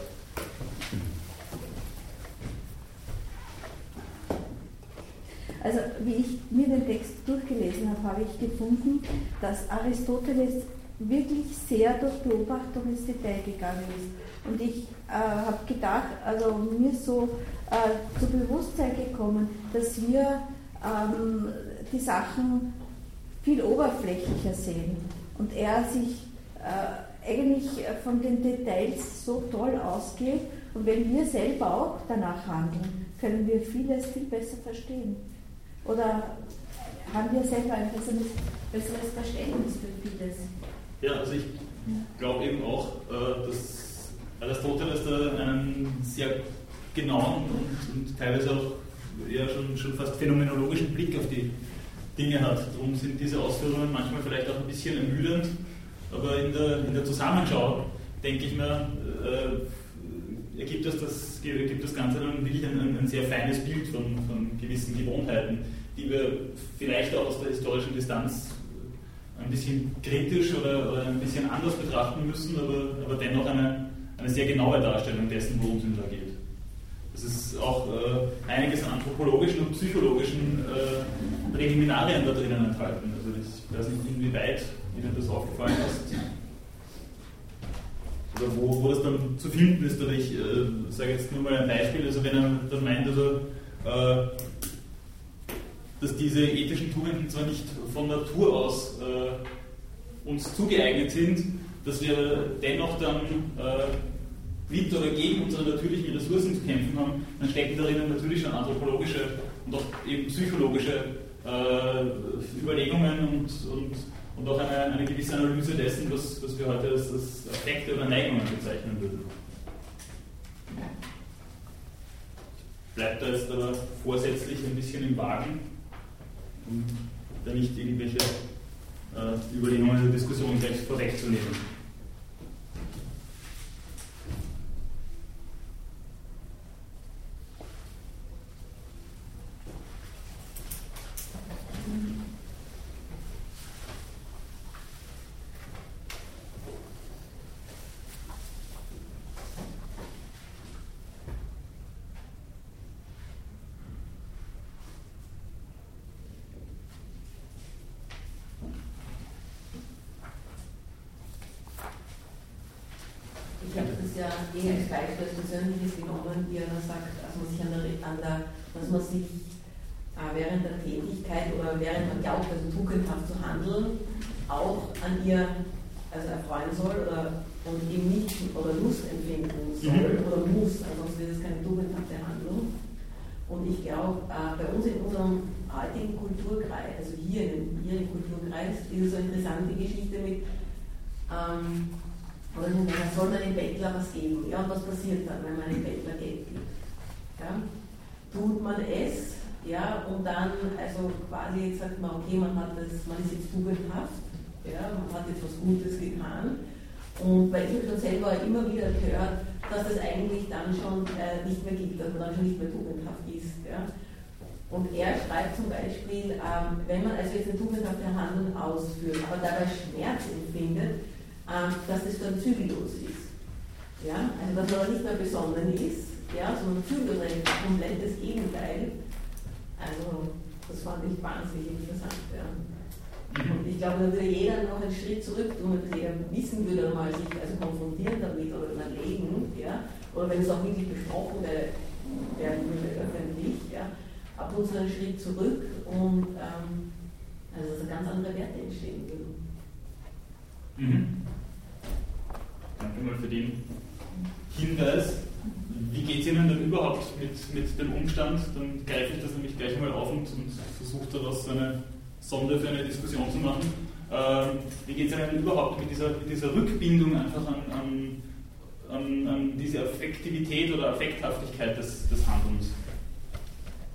Also, wie ich mir den Text durchgelesen habe, habe ich gefunden, dass Aristoteles wirklich sehr durch Beobachtung ins Detail gegangen ist. Und ich äh, habe gedacht, also mir so äh, zu Bewusstsein gekommen, dass wir ähm, die Sachen viel oberflächlicher sehen und er sich äh, eigentlich von den Details so toll ausgeht und wenn wir selber auch danach handeln, können wir vieles viel besser verstehen. Oder haben wir selber ein besseres, besseres Verständnis für vieles? Ja, also ich glaube eben auch, äh, dass Aristoteles da einen sehr genauen und, und teilweise auch ja, schon, schon fast phänomenologischen Blick auf die Dinge hat. Darum sind diese Ausführungen manchmal vielleicht auch ein bisschen ermüdend, aber in der, in der Zusammenschau denke ich mir, äh, ergibt, das, das, ergibt das Ganze dann wirklich ein, ein, ein sehr feines Bild von, von gewissen Gewohnheiten, die wir vielleicht auch aus der historischen Distanz ein bisschen kritisch oder, oder, ein bisschen anders betrachten müssen, aber, aber dennoch eine, eine sehr genaue Darstellung dessen, worum es ihm da geht. Es ist auch äh, einiges an anthropologischen und psychologischen äh, Präliminarien da drinnen enthalten. Also ich weiß nicht, inwieweit Ihnen das aufgefallen ist. Oder wo, wo das dann zu finden ist. Oder ich äh, sage jetzt nur mal ein Beispiel. Also wenn er dann meint, also, äh, dass diese ethischen Tugenden zwar nicht von Natur aus äh, uns zugeeignet sind, dass wir dennoch dann äh, mit oder gegen unsere natürlichen Ressourcen zu kämpfen haben, dann stecken darin natürlich schon anthropologische und auch eben psychologische äh, Überlegungen und, und, und auch eine, eine, gewisse Analyse dessen, was, was wir heute als, als Affekte oder Neigungen bezeichnen würden. Bleibt da jetzt aber vorsätzlich ein bisschen im Wagen, um da nicht irgendwelche äh, Überlegungen der Diskussion gleich vorwegzunehmen. Dinge als Beispiel als Persönliches genommen, wie er sagt, dass man sich an der, an der dass man sich äh, während der Tätigkeit oder während man glaubt, also tugendhaft zu handeln, auch an ihr also erfreuen soll oder, und eben nicht oder Lust empfinden soll mhm. oder muss, ansonsten ist es keine tugendhafte Handlung. Und ich glaube, äh, bei uns in unserem heutigen Kulturkreis, also hier, in, hier im Kulturkreis, ist es so eine interessante Geschichte mit, ähm, oder man soll man dem Bettler was geben. Ja, und was passiert dann, wenn man dem Bettler Geld gibt? Ja? Tut man es, ja, und dann, also quasi jetzt sagt man, okay, man hat das, man ist jetzt tugendhaft, ja, man hat jetzt was Gutes getan. Und weil ich schon selber immer wieder gehört, dass das eigentlich dann schon äh, nicht mehr gibt, dass man dann schon nicht mehr tugendhaft ist. Ja. Und er schreibt zum Beispiel, ähm, wenn man also jetzt ein tugendhaftes Handeln ausführt, aber dabei Schmerz empfindet, ähm, dass es dann zügellos ist. Ja? Also dass man nicht mehr besonnen ist, ja? sondern zügellos ein komplettes Gegenteil. Also das fand ich wahnsinnig interessant. Ja. Und ich glaube, da würde jeder noch einen Schritt zurück tun, wenn jeder wissen würde, mal sich also konfrontieren damit oder überlegen, ja, oder wenn es auch wirklich besprochen werden würde öffentlich, ja, ab und zu einen Schritt zurück und ähm, also dass ganz andere Werte entstehen würden. Mhm. Danke mal für den Hinweis. Wie geht es Ihnen denn überhaupt mit, mit dem Umstand? Dann greife ich das nämlich gleich mal auf und, und versuche daraus eine Sonde für eine Diskussion zu machen. Ähm, wie geht es Ihnen überhaupt mit dieser, mit dieser Rückbindung einfach an, an, an, an, diese Affektivität oder Affekthaftigkeit des, des Handelns?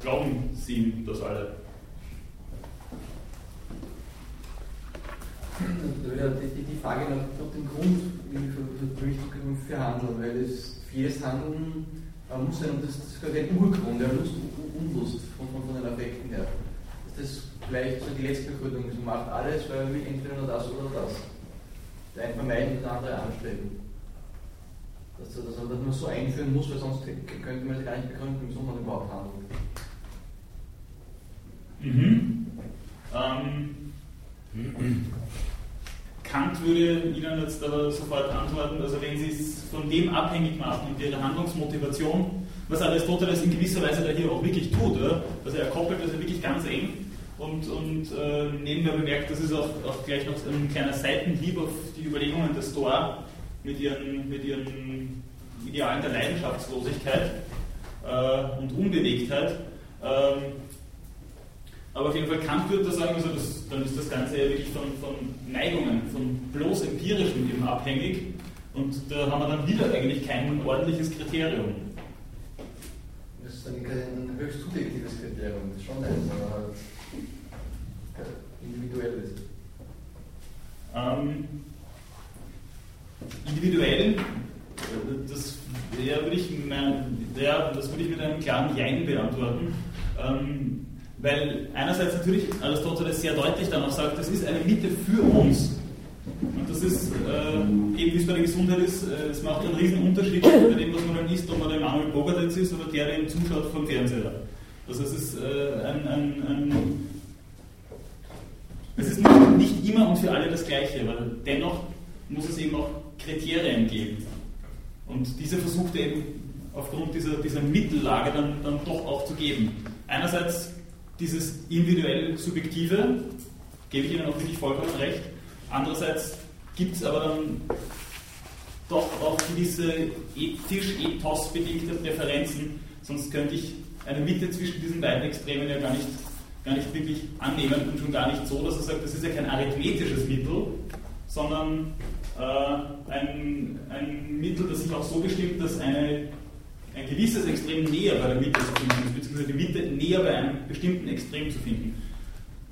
Glauben Sie das alle? Die, die Frage nach, dem Grund, für, für Handeln, weil es, vieles Handeln muss sein, und das, das ist quasi ein Urgrund, ja, Lust und Unlust von, von, von den Affekten her. Das vielleicht so die letzte Begründung, so macht alles, weil wir entweder nur das oder das. Der eine vermeiden und der andere anstreben. Dass, dass, dass man so einführen muss, weil sonst könnte man es gar nicht begründen, wieso man überhaupt handelt. Mhm. Ähm, Kant würde Ihnen jetzt aber sofort antworten, also wenn Sie es von dem abhängig machen und Ihre Handlungsmotivation, was Aristoteles in gewisser Weise da hier auch wirklich tut, oder? also er koppelt das ja wirklich ganz eng und, und äh, nebenbei bemerkt, das ist auch, auch gleich noch ein kleiner Seitenhieb auf die Überlegungen des Stoa mit ihren, mit ihren Idealen der Leidenschaftslosigkeit äh, und Unbewegtheit. Ähm, aber auf jeden Fall Kant würde da sagen, also das, dann ist das Ganze ja wirklich von, von Neigungen, von bloß empirischem eben abhängig. Und da haben wir dann wieder eigentlich kein ordentliches Kriterium. Das ist dann kein höchst subjektives Kriterium, das ist schon eins, aber individuelles. Ähm, individuell, das, ja, würde ich, ja, das ich mit einem klaren Jein beantworten. Ähm, weil einerseits natürlich Aristoteles sehr deutlich dann auch sagt, das ist eine Mitte für uns. Und das ist, äh, eben wie es bei der Gesundheit ist, äh, es macht einen riesen Unterschied bei dem, was man dann isst, ob man der Emanuel Bogadetz ist oder der, der ihm zuschaut vom Fernseher. Also es ist äh, ein, ein, ein es ist nicht immer und für alle das Gleiche, weil dennoch muss es eben auch Kriterien geben. Und diese versucht er eben aufgrund dieser, dieser Mittellage dann, dann doch auch zu geben. Einerseits dieses individuell Subjektive, gebe ich Ihnen auch wirklich vollkommen recht. Andererseits gibt es aber dann doch auch gewisse ethisch-ethos-bedingte Präferenzen, sonst könnte ich eine Mitte zwischen diesen beiden Extremen ja gar nicht, gar nicht wirklich annehmen und schon gar nicht so, dass er sagt, das ist ja kein arithmetisches Mittel, sondern äh, ein, ein Mittel, das sich auch so bestimmt, dass eine ein gewisses Extrem näher bei der Mitte zu finden ist, beziehungsweise die Mitte näher bei einem bestimmten Extrem zu finden.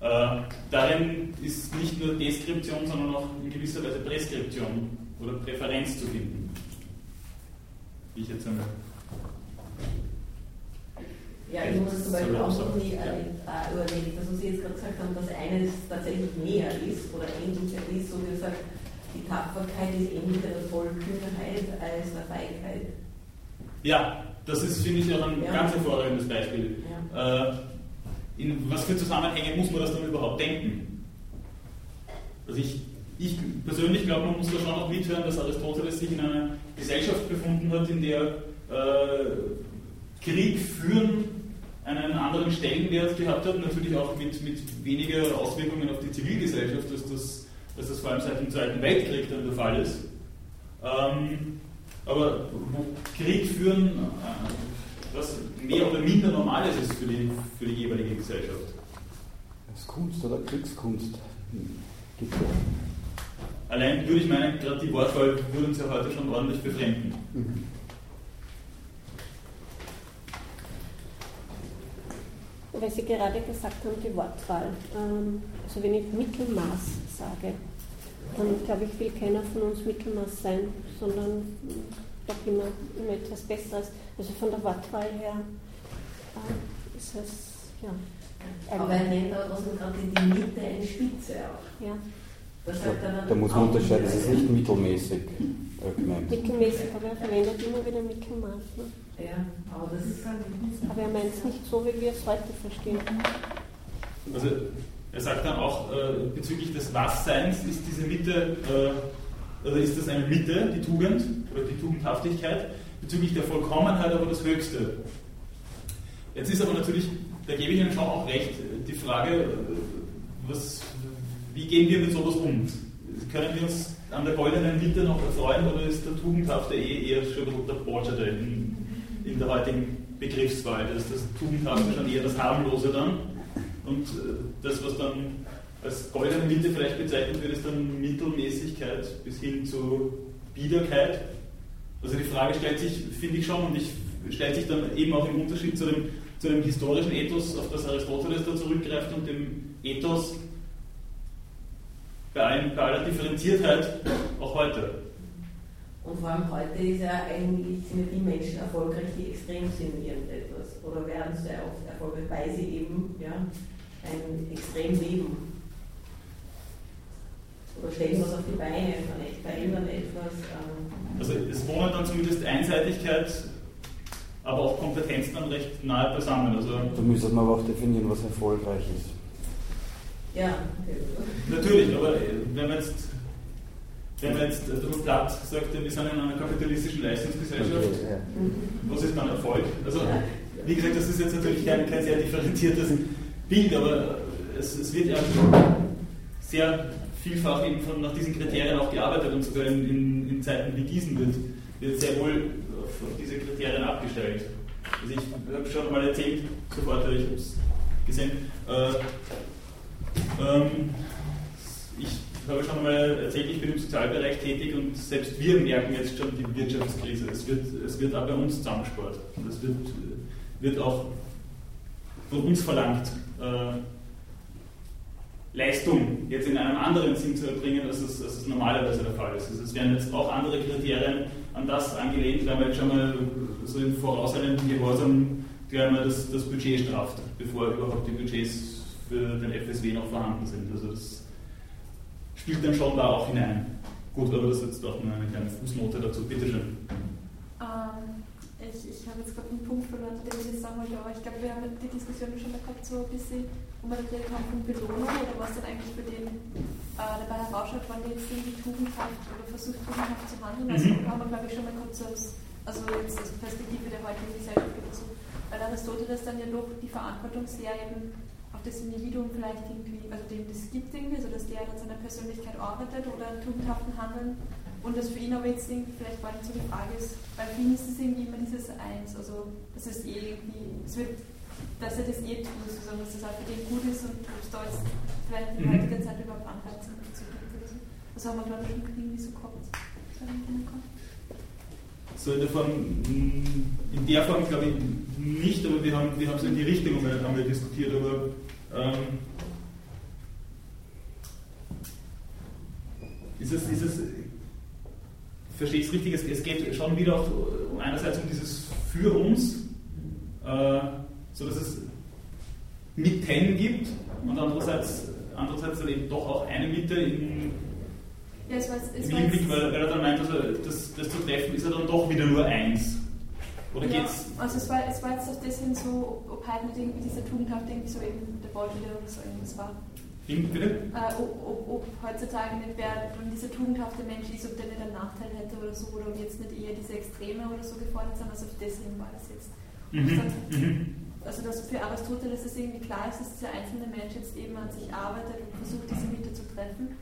Äh, darin ist nicht nur Deskription, sondern auch in gewisser Weise Präskription oder Präferenz zu finden. Wie ich jetzt einmal. Ja, ich muss zum Beispiel auch noch nie äh, überlegen, dass Sie jetzt gerade gesagt haben, dass eines tatsächlich näher ist oder ähnlicher ist, so wie gesagt, die Tapferkeit ist ähnlicher der Vollkühnheit als der Feigheit. Ja, das ist, finde ich, auch ein Ja. ganz hervorragendes Beispiel. Ja. Äh, in was für Zusammenhänge muss man das dann überhaupt denken? Also ich, ich persönlich glaube, man muss da schon auch mithören, dass Aristoteles sich in einer Gesellschaft befunden hat, in der äh, Krieg führen einen anderen Stellenwert gehabt hat, natürlich auch mit, mit weniger Auswirkungen auf die Zivilgesellschaft, als das, als das vor allem seit dem Zweiten Weltkrieg dann der Fall ist. Ähm, aber wo Krieg führen, äh, was mehr oder minder normal ist, ist für die, für die jeweilige Gesellschaft. Als Kunst oder Kriegskunst gibt es. Allein würde ich meinen, gerade die Wortwahl würde uns ja heute schon ordentlich befremden. Mhm. Weil Sie gerade gesagt haben, die Wortwahl. Ähm, also wenn ich Mittelmaß sage, dann glaube ich, will keiner von uns Mittelmaß sein, sondern doch immer, immer etwas Besseres. Also von der Wortwahl her äh, ist es, ja. Aber er nennt aber trotzdem gerade die Mitte eine Spitze auch. ja. Das er dann Da muss man auch unterscheiden, es ist nicht mittelmäßig äh, gemeint. Mittelmäßig, aber er verwendet immer wieder Mittelmaß. Ne? Ja, aber das ist Aber er meint es nicht so, wie wir es heute verstehen. Also er sagt dann auch, äh, bezüglich des Was-Seins ist diese Mitte, äh, oder ist das eine Mitte, die Tugend oder die Tugendhaftigkeit, bezüglich der Vollkommenheit aber das Höchste. Jetzt ist aber natürlich, da gebe ich Ihnen schon auch recht, die Frage, äh, was, wie gehen wir mit sowas um? Können wir uns an der goldenen Mitte noch erfreuen oder ist der Tugendhafte eh eher schon der Borgerte in, in der heutigen Begriffswahl? Da ist das Tugendhafte schon eher das Harmlose dann und äh, das, was dann als goldene Mitte vielleicht bezeichnet wird, ist dann Mittelmäßigkeit bis hin zu Biederkeit. Also die Frage stellt sich, finde ich schon, und ich stellt sich dann eben auch im Unterschied zu dem, zu dem historischen Ethos, auf das Aristoteles da zurückgreift und dem Ethos bei, allem, bei aller Differenziertheit auch heute. Und vor allem heute ist ja eigentlich, sind ja die Menschen erfolgreich, die extrem sind in irgendetwas. Oder werden sehr oft erfolgreich, weil sie eben ja, ein extrem leben. Oder stellen was auf die Beine, verändern etwas. Ähm, Also es wohnt dann zumindest Einseitigkeit aber auch Kompetenzen dann recht nahe beisammen. Also da müsste man aber auch definieren, was erfolgreich ist. Ja. Natürlich, aber wenn man jetzt, wenn man jetzt etwas platt sagt, wir sind in einer kapitalistischen Leistungsgesellschaft, was ist dann Erfolg? Also, wie gesagt, das ist jetzt natürlich kein, kein sehr differenziertes Bild, aber es, es wird ja sehr vielfach eben von, nach diesen Kriterien auch gearbeitet und sogar in, in, in Zeiten wie diesen wird, wird sehr wohl auf, auf diese Kriterien abgestellt. Also ich habe schon mal erzählt, sofort, ich habe es gesehen, äh, ähm, ich habe schon mal erzählt, ich bin im Sozialbereich tätig und selbst wir merken jetzt schon die Wirtschaftskrise. Es wird, es wird auch bei uns zusammengespart und es wird, wird auch von uns verlangt, äh, Leistung jetzt in einem anderen Sinn zu erbringen, als es, als es normalerweise der Fall ist. Also es werden jetzt auch andere Kriterien an das angelehnt, weil man jetzt schon mal so im vorauseilenden Gehorsam gleich das, das Budget straft, bevor überhaupt die Budgets für den FSW noch vorhanden sind. Also das spielt dann schon da auch hinein. Gut, aber das ist jetzt doch nur eine kleine Fußnote dazu. Bitte schön. Ähm, ich, ich habe jetzt gerade einen Punkt verloren, den ich jetzt sagen wollte, aber ich glaube, wir haben die Diskussion schon mal gehabt, so ein bisschen, wo wir geredet haben von Belohnung oder was dann eigentlich für den äh, dabei herausschaut, wann jetzt irgendwie tugendhaft oder versucht, tugendhaft zu handeln. Also mhm. haben wir, glaube ich, schon mal kurz als, also jetzt als Perspektive der heutigen Gesellschaft dazu. Weil Aristoteles dann ja doch die Verantwortung sehr eben das Individuum vielleicht irgendwie, also dem das gibt irgendwie, also dass der an seiner Persönlichkeit arbeitet oder tugendhaften Handeln und das für ihn aber jetzt irgendwie vielleicht gar nicht so die Frage ist, weil für ihn ist es irgendwie immer dieses Eins, also das ist eh irgendwie, es wird, dass er das eh tut, sozusagen, dass das auch für den gut ist und ob es da jetzt vielleicht in mhm. heutiger Zeit überhaupt Anreize dazu gibt oder so. Das haben wir glaube ich irgendwie so gehabt. So in der Form, in der Form glaube ich nicht, aber wir haben, wir haben so in die Richtung einmal, einmal diskutiert, aber ähm, ist es, ist es, verstehe ich es richtig, es, es, geht schon wieder auch einerseits um dieses für uns, äh, so dass es Mitten gibt und andererseits, andererseits dann eben doch auch eine Mitte in, ja, es war, es im Hinblick, weil, weil, er dann meint, also das, das zu treffen ist ja dann doch wieder nur eins. Oder ja, geht's? Also es war, es war jetzt auf das hin so, ob halt nicht irgendwie dieser Tugendhaft irgendwie so eben der oder so irgendwas war. Bitte? Äh, ob, ob, ob, heutzutage nicht wer dieser tugendhafte Mensch ist, ob der nicht einen Nachteil hätte oder so, oder ob jetzt nicht eher diese Extreme oder so gefordert sind, also auf das hin war das jetzt. Mhm. Dann, mhm. Also dass für Aristoteles es irgendwie klar ist, dass der einzelne Mensch jetzt eben an sich arbeitet und versucht, diese Mitte zu treffen.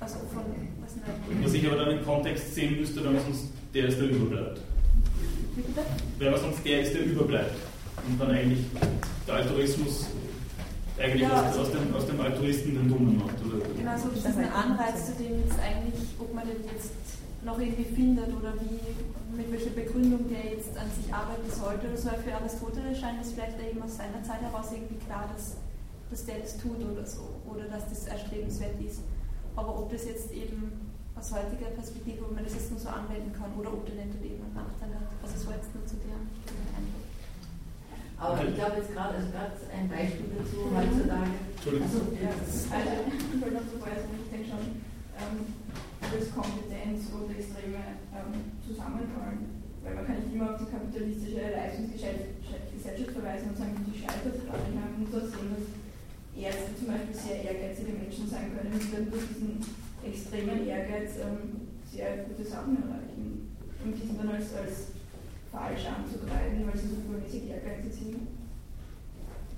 Also von, was, nicht, was ich aber dann im Kontext sehen müsste, wenn man sonst der ist, der überbleibt. Wer was sonst der ist, der überbleibt. Und dann eigentlich der Altruismus eigentlich ja, aus, aus, dem, aus dem Altruisten den Dummen macht. Oder? Genau, so ist das ein Anreiz, zu dem jetzt eigentlich, ob man den jetzt noch irgendwie findet oder wie, mit welcher Begründung der jetzt an sich arbeiten sollte oder so. Für Aristoteles scheint es vielleicht eben aus seiner Zeit heraus irgendwie klar, dass, dass der das tut oder so, oder dass das erstrebenswert ist. Aber ob das jetzt eben aus heutiger Perspektive, wo man das jetzt nur so anwenden kann, oder ob der nicht eben einen Nachteil hat. Also es war jetzt nur zu der Eindruck. Aber ich glaube jetzt gerade, also gerade ein Beispiel dazu heutzutage. Also, ja, also, ich wollte noch so vorher sagen, ich denke schon, ähm, dass Kompetenz und Extreme ähm, zusammenfallen. Weil man kann nicht immer auf die kapitalistische Leistungsgesellschaft verweisen und sagen, die scheitert gerade. Man muss auch sehen, dass Ärzte zum Beispiel sehr ehrgeizige Menschen sein können, die dann durch diesen extremen Ehrgeiz ähm, sehr gute Sachen erreichen. Und die dann als, als falsch anzugreifen, weil sie so übermäßig ehrgeizig sind.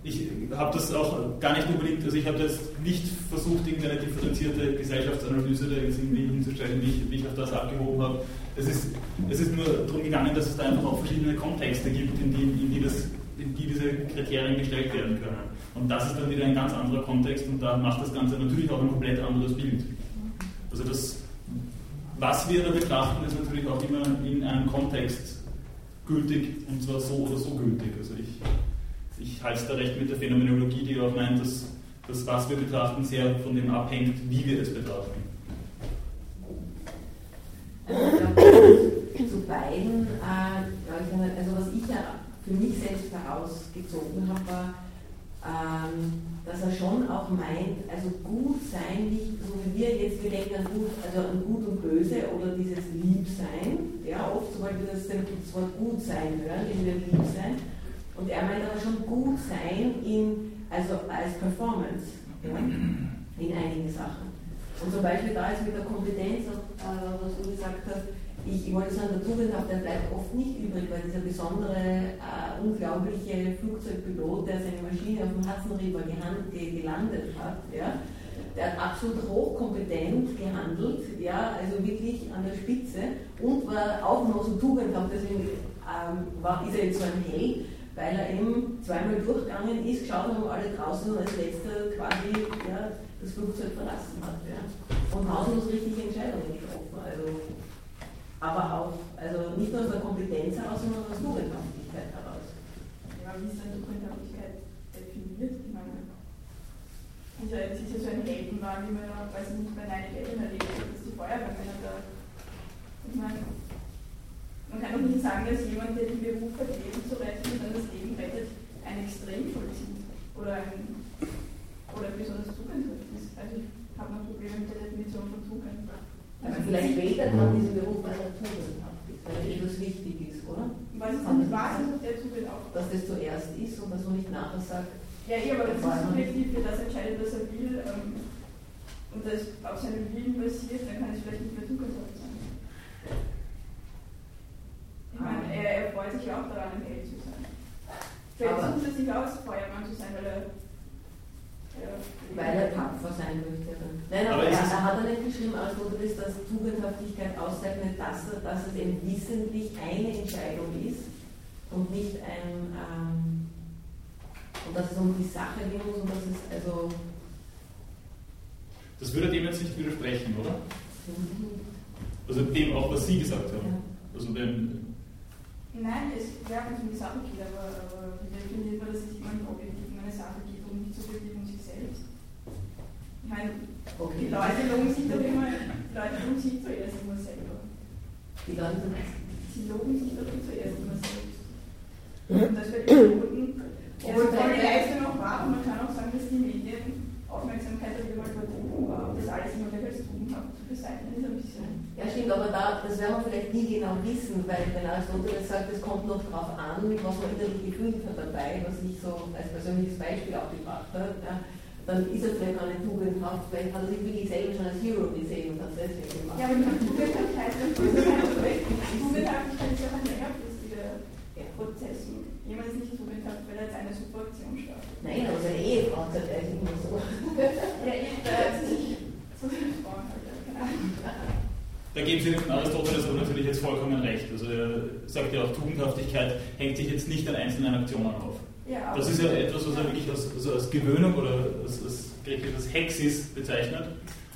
Ich habe das auch gar nicht unbedingt, also ich habe das nicht versucht, irgendeine differenzierte Gesellschaftsanalyse da jetzt irgendwie hinzustellen, wie ich, wie ich auf das abgehoben habe. Es ist, es ist nur darum gegangen, dass es da einfach auch verschiedene Kontexte gibt, in die, in die, das, in die diese Kriterien gestellt werden können. Und das ist dann wieder ein ganz anderer Kontext und da macht das Ganze natürlich auch ein komplett anderes Bild. Also das, was wir da betrachten, ist natürlich auch immer in einem Kontext gültig und zwar so oder so gültig. Also ich, ich halte es da recht mit der Phänomenologie, die auch meint, dass das, was wir betrachten, sehr von dem abhängt, wie wir es betrachten. Also zu beiden, äh, also was ich ja für mich selbst herausgezogen habe, war, dass er schon auch meint, also gut sein, nicht so wie wir jetzt, wir denken an gut, also an gut und böse oder dieses Liebsein. Ja, oft, sobald wir das, das Wort gut sein hören, denken wir lieb sein. Und er meint aber schon gut sein in, also als Performance ja, in einigen Sachen. Und zum Beispiel da ist mit der Kompetenz, äh, was du gesagt hast, ich, wollte sagen, der Tugendhaft, der bleibt oft nicht übrig, weil dieser besondere, äh, unglaubliche Flugzeugpilot, der seine Maschine auf dem Hudson River gelandet hat, ja, der hat absolut hochkompetent gehandelt, ja, also wirklich an der Spitze und war auch noch so tugendhaft, deswegen ähm, war, ist er jetzt so ein Held, weil er eben zweimal durchgegangen ist, geschaut haben alle draußen und als letzter quasi ja, das Flugzeug verlassen hat. Ja. Und hauslos richtige Entscheidungen getroffen. Also, aber auch, also nicht nur aus der Kompetenz heraus, sondern aus Tugendhaftigkeit heraus. Ja, wie ist denn Tugendhaftigkeit definiert? Ich meine, es ist ja so ein Heldenwagen, wie man weiß ich nicht, bei 9-11 erlebt hat, dass die Feuerwehrmänner da. Ich meine, man kann doch nicht sagen, dass jemand, der den Beruf hat, Leben zu retten und dann das Leben rettet, ein Extrem vollzieht oder ein, oder besonders tugendhaft ist. Also ich habe noch Probleme mit der Definition von Tugend. Also vielleicht wählt er dann diesen Beruf, weil er tugendhaft ist, weil etwas wichtig ist, oder? Was ist denn was ist der Tugend auch? Dass das zuerst ist und nachher sagt, ja, ja, aber das ist subjektiv, wer das entscheidet, was er will ähm, und das auf seinem Willen basiert, dann kann es vielleicht nicht mehr tugendhaft sein. Ich meine, er, er freut sich ja auch daran, ein Held zu sein. Vielleicht sucht er sich aus, Feuermann zu sein, weil er. Ja, weil er tapfer sein möchte. Nein, aber, aber er, er, hat er nicht geschrieben, Aristoteles, dass Tugendhaftigkeit auszeichnet, dass, dass es eben wissentlich eine Entscheidung ist und nicht ein. Ähm, und dass es um die Sache gehen muss und dass es also. Das würde dem jetzt nicht widersprechen, oder? Also dem auch, was Sie gesagt haben. Ja. Also wenn Nein, es wäre ganz um die Sache geht, aber, aber wie definiert man, dass es immer objektiv um eine Sache geht und nicht subjektiv um sich selbst? Ich meine, okay. die Leute loben sich doch immer, die Leute loben sich zuerst immer selber. Die Leute? Sie loben sich doch zuerst immer selbst. Und das wird verboten. Obwohl die Leistung noch war, und man kann auch sagen, dass die Medien Aufmerksamkeit darüber übertrieben war, und das alles immer gleich als tugendhaft zu bezeichnen, ist ein bisschen. Ja, stimmt, aber da, das werden wir vielleicht nie genau wissen, weil wenn Aristoteles sagt, es kommt noch darauf an, was man innerlich gefühlt hat dabei, was ich so als persönliches Beispiel auch gebracht habe, ja, dann ist er vielleicht gar nicht tugendhaft, vielleicht hat er sich wirklich selber schon als Hero gesehen und hat es deswegen gemacht. Ja, aber Tugendhaftigkeit, ist ja ein längerfristiger Prozess. Jemand ist nicht tugendhaft, weil er jetzt eine Superaktion startet. Nein, aber seine Ehefrau sagt eigentlich immer so. ja, eben, da hat sich zu den Frauen halt, keine Ahnung. Da geben Sie dem Aristoteles aber natürlich jetzt vollkommen recht. Also er sagt ja auch, Tugendhaftigkeit hängt sich jetzt nicht an einzelnen Aktionen auf. Ja, das ist ja etwas, was er wirklich als, also als Gewöhnung oder als, als griechisches Hexis bezeichnet.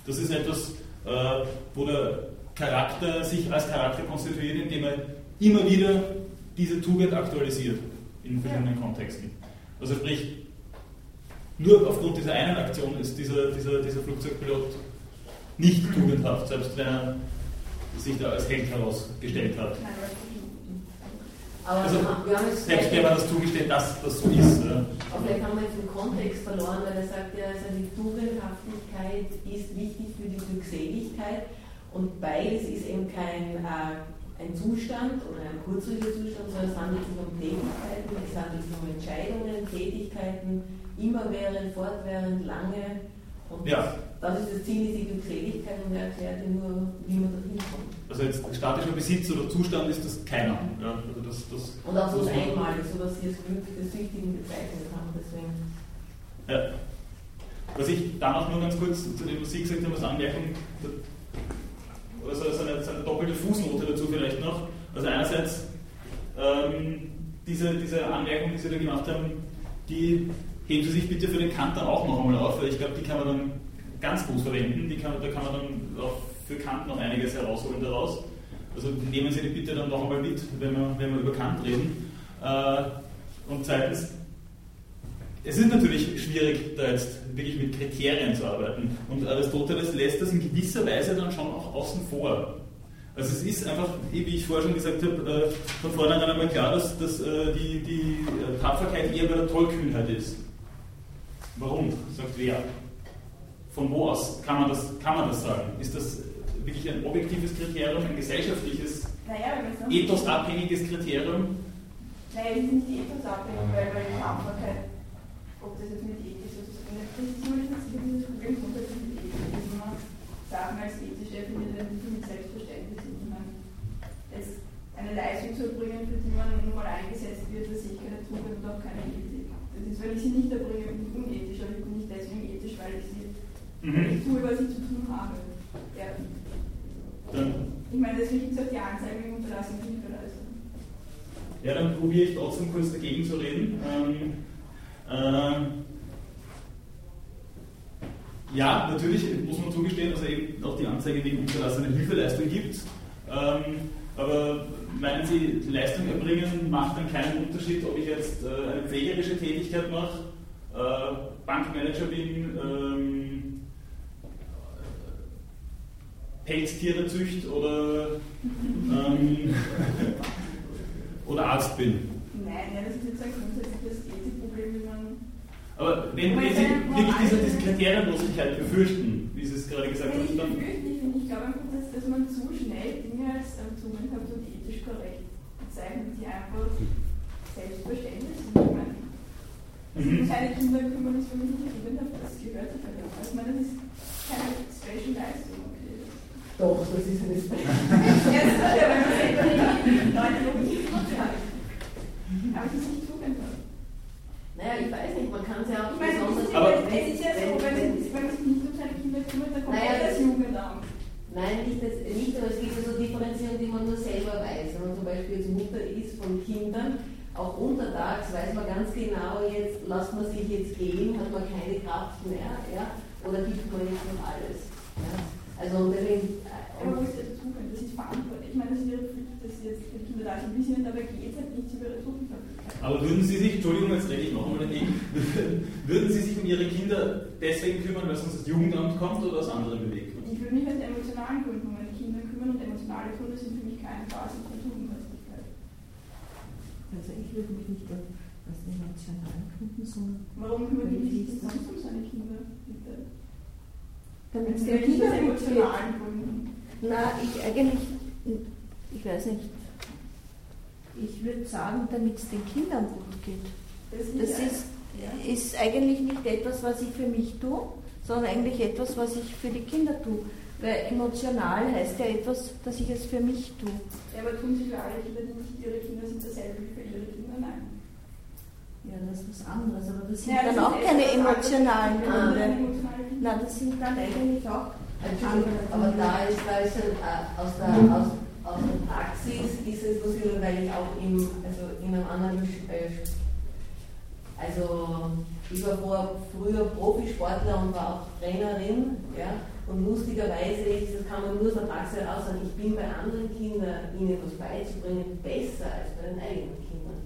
Das ist etwas, äh, wo der Charakter sich als Charakter konstituiert, indem er immer wieder diese Tugend aktualisiert in verschiedenen. Kontexten. Also sprich, nur aufgrund dieser einen Aktion ist dieser, dieser, dieser Flugzeugpilot nicht tugendhaft, selbst wenn er sich da als Held herausgestellt hat. Aber also, wir haben jetzt selbst wenn man das zugesteht, dass das so ist. Ja. Aber vielleicht haben wir jetzt den Kontext verloren, weil er sagt ja, also die Tugendhaftigkeit ist wichtig für die Glückseligkeit und beides ist eben kein äh, ein Zustand oder ein kurzfristiger Zustand, sondern es handelt sich um Tätigkeiten, es handelt sich um Entscheidungen, Tätigkeiten, immerwährend, fortwährend, lange. Und ja. das, ist das Ziel, die Glückseligkeit und er erklärt nur, wie man dorthin kommt. Also jetzt statischer Besitz oder Zustand ist das keiner. Ja, also das, das, und auch so einmalig, so dass sie das Glück des Süchtigen bezeichnet haben. Deswegen. Ja. Was ich dann auch nur ganz kurz zu dem, was Sie gesagt haben, als Anmerkung, also so eine, eine doppelte Fußnote dazu vielleicht noch. Also einerseits ähm, diese, diese Anmerkung, die Sie da gemacht haben, die heben Sie sich bitte für den Kant dann auch noch einmal auf, weil ich glaube, die kann man dann ganz gut verwenden. Die kann, da kann man dann auch für Kant noch einiges herausholen daraus. Also nehmen Sie die bitte dann noch einmal mit, wenn wir, wenn wir über Kant reden. Äh, und zweitens, es ist natürlich schwierig, da jetzt wirklich mit Kriterien zu arbeiten. Und Aristoteles lässt das in gewisser Weise dann schon auch außen vor. Also es ist einfach, wie ich vorher schon gesagt habe, äh, von vornherein einmal klar, dass, dass äh, die, die Tapferkeit eher bei der Tollkühnheit ist. Warum? Sagt wer? Von wo aus kann man das, kann man das sagen? Ist das wirklich ein objektives Kriterium, ein gesellschaftliches, Naja, ethosabhängiges Kriterium? Nein, es ist nicht ethosabhängig, weil, weil die Machbarkeit, ob das jetzt mit ethisch ist, das ist nur das Problem grundsätzlich mit ethisch, dass man Sachen als ethisch definiert, die für mich selbstverständlich sind. Ich meine, jetzt eine Leistung zu erbringen, für die man nun mal eingesetzt wird, da sehe ich keine Tugend und auch keine Ethik. Das ist, wenn ich sie nicht erbringe, bin ich unethisch, aber ich bin nicht deswegen ethisch, weil ich sie Mhm. ich tue, was ich zu tun habe. Ja. Ich meine, deswegen gibt es auch die Anzeige im Unterlassen Hilfeleistung. ja, dann probiere ich trotzdem kurz dagegen zu reden. Ähm, ähm, ja, natürlich muss man zugestehen, dass es eben auch die Anzeige wegen unterlassener Hilfeleistung gibt. Ähm, aber meinen Sie, Leistung erbringen macht dann keinen Unterschied, ob ich jetzt äh, eine pflegerische Tätigkeit mache, äh, Bankmanager bin, ähm, Pelztiere zücht oder, ähm, <laughs> oder Arzt bin. Nein, nein, das ist jetzt ein grundsätzliches. Aber wenn, wenn Sie wirklich diese, diese Kriterienlosigkeit befürchten, wie Sie es gerade gesagt haben, ich dann. befürchte, ich, glaube einfach, dass, dass man zu schnell Dinge als ähm, tugendhaft und ethisch korrekt bezeichnet, die einfach selbstverständlich sind. Ich meine, sich Mhm. kleine Kinder kümmern, ist für mich nicht tugendhaft, das gehört sich halt auch. Ich meine, das ist keine Special Leistung. Okay. Doch, das ist eine <laughs> Special. Ja, wenn man Leute ja. Aber es ist nicht tugendhaft. Naja, ich weiß nicht, man kann es ja auch Ich meine, besonders. es Aber- es ist ja so, wenn sich nicht seine Kinder kümmert, dann kommt Naja, ja das Jugendamt. Nein, nicht, das, nicht aber es gibt ja so Differenzierungen, die man nur selber weiß. Wenn man zum Beispiel jetzt Mutter ist von Kindern, auch untertags weiß man ganz genau, jetzt lasst man sich jetzt gehen, hat man keine Kraft mehr, ja, oder gibt man jetzt noch alles. Ja. Also deswegen, äh, Aber wo ist das Zugang? Das ist verantwortlich. Ich meine, das ist ihre Pflicht, dass sie jetzt die Kinder da sind, wie es ihnen dabei geht, hat nichts über ihre Tugendhaftigkeit. Aber würden Sie sich, Entschuldigung, jetzt rede ich noch einmal dagegen, <laughs> würden Sie sich um Ihre Kinder deswegen kümmern, weil sonst das Jugendamt kommt oder aus anderen Beweggründen? Ich würde mich aus emotionalen Gründen um meine Kinder kümmern und emotionale Gründe sind für mich keine Basis von Tugendhaftigkeit. Also ich würde mich nicht aus emotionalen Gründen, sondern Warum kümmert Weil mich ich nicht das- sonst um seine Kinder? Bitte. damit gut geht. emotionalen Gründen. Na, ich eigentlich, ich weiß nicht, ich würde sagen, damit es den Kindern gut geht. Das, Das ist, ja. ist eigentlich nicht etwas, was ich für mich tue, sondern eigentlich etwas, was ich für die Kinder tue. Weil emotional heißt ja etwas, dass ich es für mich tue. Ja, aber tun sie für alle Kinder, die nicht ihre Kinder sind, dasselbe wie für ihre Kinder? Nein. Ja, das ist was anderes, aber das sind Ja, dann das auch ist keine emotionalen Gründe. Nein, das sind dann eigentlich auch Entschuldigung, andere aber da ist, da ist äh, aus, der, aus, aus der Praxis ist es viel, weil ich auch im, also in einem anderen, äh, also ich war vor, früher Profisportler und war auch Trainerin, ja, und lustigerweise, das kann man nur aus der Praxis heraus sagen, ich bin bei anderen Kindern, ihnen etwas beizubringen, besser als bei den eigenen Kindern.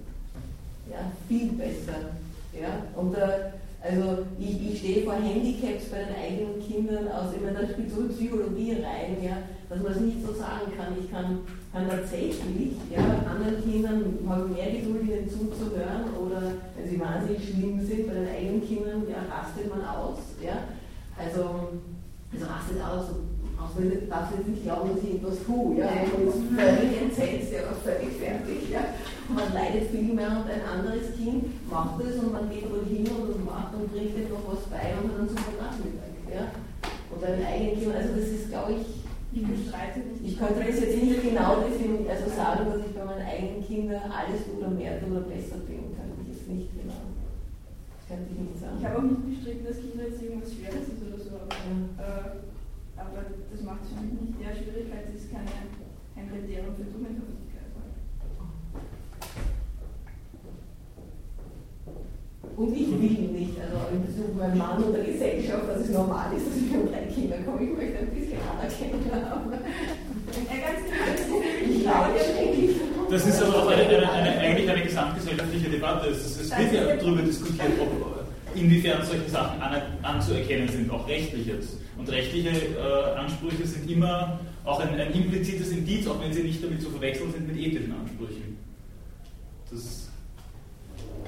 Ja, viel besser. Ja, und äh, also ich, ich stehe vor Handicaps bei den eigenen Kindern aus, ich meine, da spielt so Psychologie rein, ja, dass man es nicht so sagen kann. Ich kann, kann tatsächlich ja, anderen Kindern habe mehr Geduld, ihnen zuzuhören oder wenn sie wahnsinnig schlimm sind, bei den eigenen Kindern ja, rastet man aus. Ja. Also, also rastet aus, auch wenn du darfst jetzt nicht glauben, dass ich etwas tue. Ja. Man ist völlig entsetzt, ja, völlig fertig. Ja. Man leidet viel mehr und ein anderes Kind macht es und man geht wohl hin und macht und bringt etwas was bei und hat einen super Nachmittag. Ja. Und bei den eigenen Kindern, also das ist, glaube ich, Ich bestreite nicht. ich könnte das jetzt nicht genau definieren, also sagen, dass ich bei meinen eigenen Kindern alles oder mehr oder besser bin, kann ich jetzt nicht genau. Das könnte ich nicht sagen. Ich habe auch nicht bestritten, dass Kindererziehung was Schweres ist oder so, aber, äh, aber das macht es für mich nicht der Schwierigkeit, es ist keine, kein Kriterium für Tugendhaftigkeit. Und ich will nicht, also in Bezug auf meinen Mann und der Gesellschaft, dass es normal ist, dass ich um drei Kinder komme. Ich möchte ein bisschen Anerkennung haben. Genau, ist Ich glaube. Das ist aber auch eine, eine, eine, eigentlich eine gesamtgesellschaftliche Debatte. Es, es wird ja darüber diskutiert, ob, inwiefern solche Sachen an, anzuerkennen sind, auch rechtlich jetzt. Und rechtliche äh, Ansprüche sind immer auch ein, ein implizites Indiz, auch wenn sie nicht damit zu verwechseln sind mit ethischen Ansprüchen. Das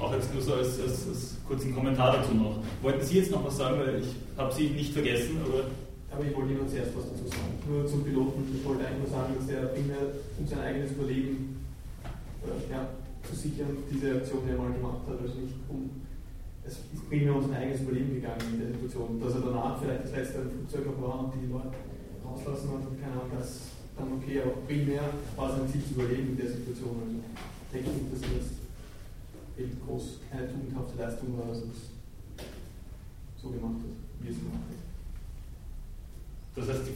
auch jetzt nur so als, als, als kurzen Kommentar dazu noch. Wollten Sie jetzt noch was sagen, weil ich habe Sie nicht vergessen, aber aber ich wollte Ihnen zuerst was dazu sagen. Nur zum Piloten. Ich wollte eigentlich nur sagen, dass der primär um sein eigenes Überleben äh, ja, zu sichern diese Aktion, die er mal gemacht hat. Also nicht um. Es ist primär um sein eigenes Überleben gegangen in der Situation. Dass er danach vielleicht das letzte Flugzeug noch war und die Leute rauslassen hat und keine Ahnung, das dann okay. Aber primär war sein Ziel zu überleben in der Situation. Also denke ich dass er das eben groß keine tugendhafte Leistung war, dass das so gemacht hat, wie es gemacht hat. Das heißt,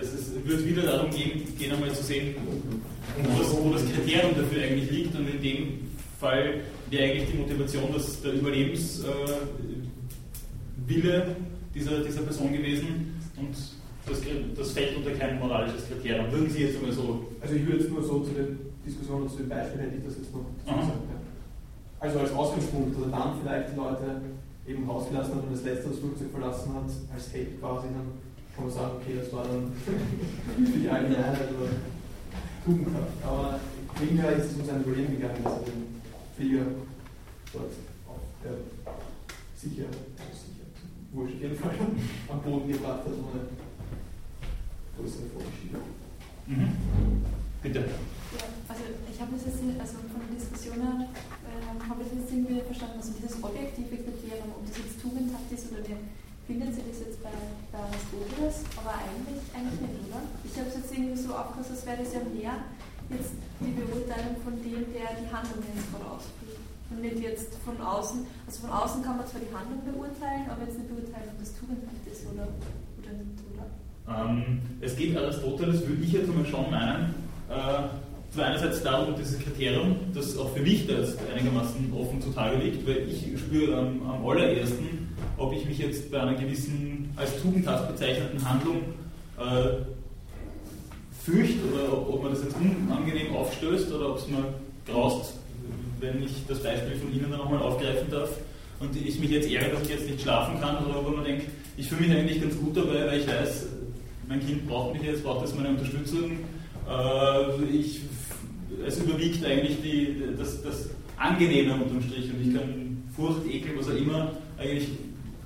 es ist, wird wieder darum gehen, gehen einmal zu sehen, wo das, wo das Kriterium dafür eigentlich liegt und in dem Fall wäre eigentlich die Motivation dass der Überlebenswille äh, dieser, dieser Person gewesen und das, das fällt unter kein moralisches Kriterium. Würden Sie jetzt einmal so. Also ich würde jetzt nur so zu den Diskussionen zu dem Beispiel hätte ich das jetzt noch gesagt. Also als Ausgangspunkt, dass er dann vielleicht die Leute eben rausgelassen hat und das letzte das Flugzeug verlassen hat, als Hate quasi dann kann man sagen, okay, das war dann <laughs> für die eigene Einheit oder Tugendhaft. Aber primär ist es um sein Überleben gegangen, dass er den Flieger dort auf der sicher, sicher, wurscht, auf jeden Fall <laughs> am Boden gebracht hat, ohne größere Vorgeschichte. Mhm. Bitte. Ja, also ich habe das jetzt, also von der Diskussion her, äh, habe ich das irgendwie verstanden, also dieses objektive Kriterium, ob das jetzt tugendhaft ist oder nicht findet sich das jetzt bei, bei Aristoteles, aber eigentlich, eigentlich nicht, oder? Ich habe es jetzt irgendwie so aufgefasst, als wäre das ja mehr jetzt die Beurteilung von dem, der die Handlung jetzt vorausführt. Und nicht jetzt von außen. Also von außen kann man zwar die Handlung beurteilen, aber jetzt nicht beurteilen, ob das tugendhaft ist oder, oder nicht, oder? Ähm, es geht Aristoteles, würde ich jetzt mal schon meinen, äh, zwar einerseits darum, dieses Kriterium, das auch für mich da jetzt einigermaßen offen zutage liegt, weil ich spüre am, am allerersten, ob ich mich jetzt bei einer gewissen als tugendhaft bezeichneten Handlung äh, fürchte oder ob man das jetzt unangenehm aufstößt oder ob es mir graust, wenn ich das Beispiel von Ihnen dann nochmal aufgreifen darf und ich mich jetzt ärgere, dass ich jetzt nicht schlafen kann oder ob man denkt, ich fühle mich eigentlich ganz gut dabei, weil ich weiß, mein Kind braucht mich jetzt, braucht jetzt meine Unterstützung. Äh, ich, es überwiegt eigentlich die, das, das Angenehme unterm Strich und ich kann Furcht, Ekel, was auch immer, eigentlich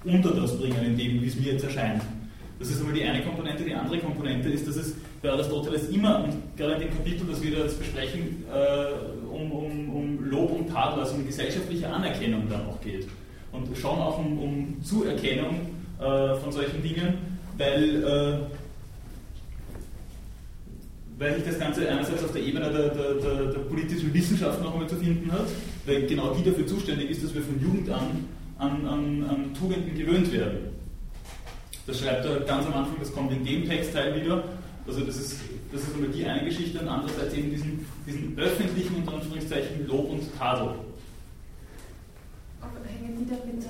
unter das bringen, in dem, wie es mir jetzt erscheint. Das ist einmal die eine Komponente. Die andere Komponente ist, dass es bei Aristoteles immer, und gerade in dem Kapitel, das wir jetzt besprechen, äh, um, um, um, Lob und Tadel, also um gesellschaftliche Anerkennung dann auch geht. Und schon auch um, um Zuerkennung äh, von solchen Dingen, weil, äh, weil sich das Ganze einerseits auf der Ebene der, der, der, der politischen Wissenschaft noch einmal zu finden hat, weil genau die dafür zuständig ist, dass wir von Jugend an an, an, an Tugenden gewöhnt werden. Das schreibt er ganz am Anfang, das kommt in dem Textteil wieder. Also das ist, das ist einmal die eine Geschichte und andererseits eben diesen, diesen öffentlichen, unter Anführungszeichen, Lob und Tadel. Aber hängen die damit,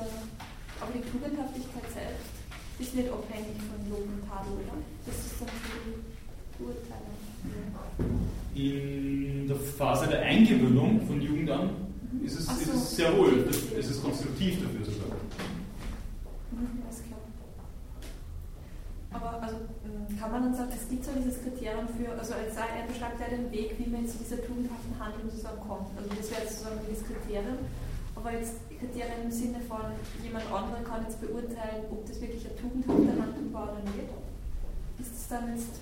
aber die Tugendhaftigkeit selbst ist nicht abhängig von Lob und Tadel, oder? Das ist dann Beurteilung. In der Phase der Eingewöhnung von Jugend an ist es, so. ist es sehr wohl, das, es ist konstruktiv dafür sogar. Mhm, alles klar. Aber also, ähm, kann man dann sagen, es gibt so dieses Kriterium für, also sei, er beschreibt ja den Weg, wie man zu dieser tugendhaften Handlung zusammenkommt. Also das wäre jetzt sozusagen das Kriterium. Aber jetzt Kriterien im Sinne von, jemand anderer kann jetzt beurteilen, ob das wirklich eine tugendhafte Handlung war oder nicht. Ist es dann jetzt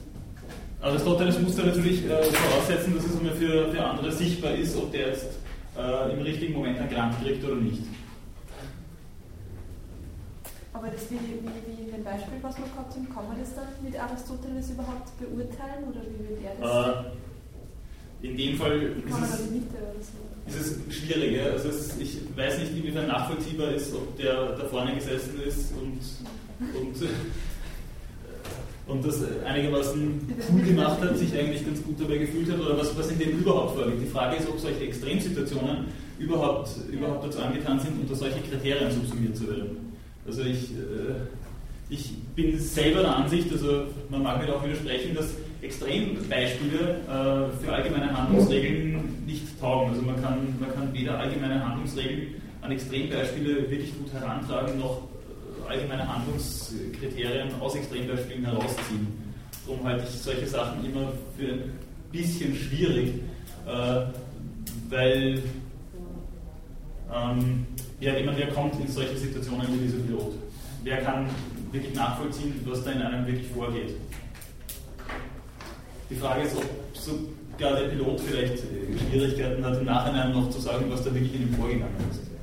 Aristoteles muss da natürlich äh, voraussetzen, dass es einmal für, für andere sichtbar ist, ob der jetzt äh, im richtigen Moment einen Grant kriegt oder nicht. Aber das wie, wie, wie in dem Beispiel, was wir gehabt haben, kann man das dann mit Aristoteles überhaupt beurteilen oder wie wird er das? Äh, in dem Fall ist es, so? ist es schwierig. Also es, ich weiß nicht, inwiefern nachvollziehbar ist, ob der da vorne gesessen ist und, und <laughs> und das einigermaßen cool gemacht hat, sich eigentlich ganz gut dabei gefühlt hat oder was, was in dem überhaupt vorliegt. Die Frage ist, ob solche Extremsituationen überhaupt, überhaupt dazu angetan sind, unter solche Kriterien subsumiert zu werden. Also ich, äh, ich bin selber der Ansicht, also man mag mir auch widersprechen, dass Extrembeispiele äh, für allgemeine Handlungsregeln nicht taugen. Also man kann, man kann weder allgemeine Handlungsregeln an Extrembeispiele wirklich gut herantragen, noch allgemeine Handlungskriterien aus Extrembeispielen herausziehen. Darum halte ich solche Sachen immer für ein bisschen schwierig, äh, weil, äh, ähm, ja, jemand, wer kommt in solche Situationen wie dieser Pilot? Wer kann wirklich nachvollziehen, was da in einem wirklich vorgeht? Die Frage ist, ob sogar der Pilot vielleicht Schwierigkeiten hat, im Nachhinein noch zu sagen, was da wirklich in ihm vorgegangen ist.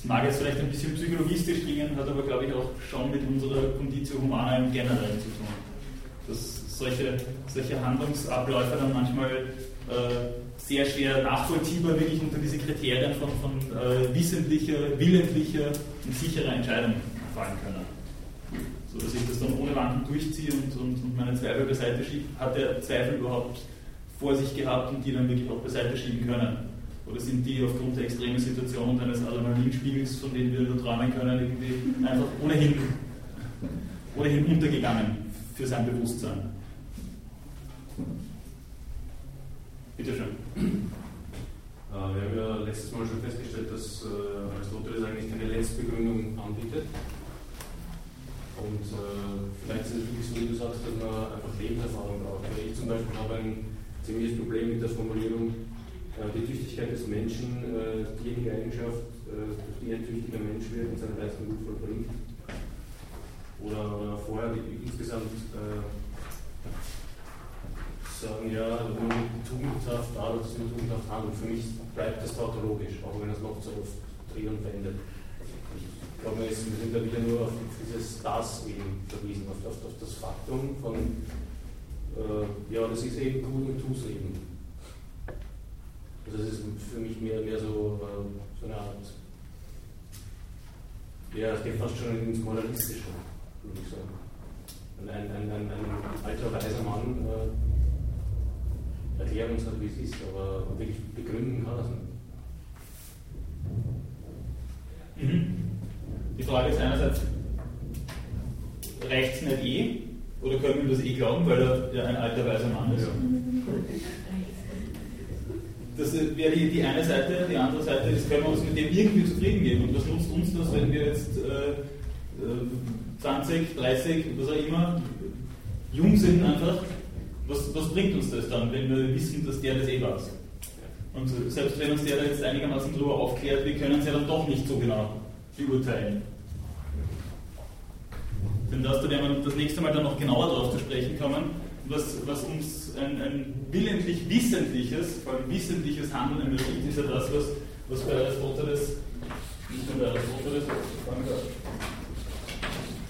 Das mag jetzt vielleicht ein bisschen psychologistisch klingen, hat aber, glaube ich, auch schon mit unserer Conditio Humana im Generellen zu tun. Dass solche, solche Handlungsabläufe dann manchmal äh, sehr schwer nachvollziehbar wirklich unter diese Kriterien von, von äh, wissentlicher, willentlicher und sicherer Entscheidung fallen können. So dass ich das dann ohne Wanken durchziehe und, und, und meine Zweifel beiseite schiebe. Hat der Zweifel überhaupt vor sich gehabt und die dann wirklich auch beiseite schieben können? Oder sind die aufgrund der extremen Situation und eines Adrenalinspiegels, von denen wir nur träumen können, irgendwie einfach ohnehin, ohnehin untergegangen für sein Bewusstsein? Bitte schön. Äh, wir haben ja letztes Mal schon festgestellt, dass äh, Aristoteles eigentlich keine Letztbegründung anbietet. Und äh, vielleicht ist es wirklich so, wie du sagst, dass man einfach Lebenserfahrung braucht. Ich zum Beispiel habe ein ziemliches Problem mit der Formulierung, die Tüchtigkeit des Menschen, äh, diejenige Eigenschaft, äh, durch die ein tüchtiger Mensch wird und seine Leistung gut vollbringt. Oder, oder vorher die, insgesamt sagen, ja, tugendhaft arbeitet, dass man tugendhaft handelt. Für mich bleibt das tautologisch, auch wenn es noch so oft dreht und wendet. Ich glaube, wir sind da wieder nur auf dieses Das eben verwiesen, auf, auf, auf das Faktum von, äh, ja, das ist eben gut und tu eben. Also das ist für mich mehr, mehr so, äh, so eine Art, ja, es geht fast schon ins Moralistische, würde ich sagen. Ein, ein, ein, ein alter weiser Mann äh, erklären uns halt, wie es ist, aber wirklich begründen kann es nicht. Mhm. Die Frage ist einerseits, reicht es nicht eh? Oder können wir das eh glauben, weil er ja ein alter weiser Mann ist? Ja. Das wäre die, eine Seite. Die andere Seite ist, können wir uns mit dem irgendwie zufrieden geben. Und was nutzt uns das, wenn wir jetzt äh, 20, 30, was auch immer, jung sind einfach was, was bringt uns das dann, wenn wir wissen, dass der das eh weiß? Und selbst wenn uns der da jetzt einigermaßen drüber aufklärt, wir können es ja dann doch nicht so genau beurteilen. Denn das, da werden wir das nächste Mal dann noch genauer darauf zu sprechen kommen, was, was uns ein, ein willentlich wissentliches, vor allem wissentliches Handeln ermöglicht, ist ja das, was, was bei Aristoteles, nicht nur bei Aristoteles,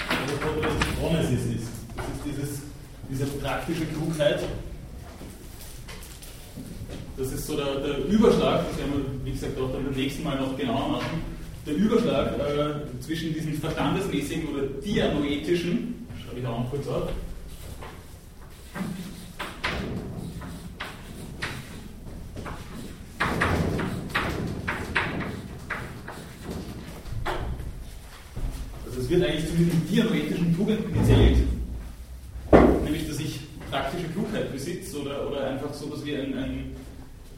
Aristoteles die Chronesis ist. Das ist dieses diese praktische Klugheit. Das ist so der, der Überschlag, das werden wir, wie gesagt, auch dann beim nächsten Mal noch genauer machen. Der Überschlag äh, zwischen diesen verstandesmäßigen oder dianoetischen, schreibe ich auch noch kurz auf, Also es wird eigentlich zu diesen dianoetischen Tugenden gezählt praktische Klugheit besitzt oder, oder einfach so etwas wie ein, ein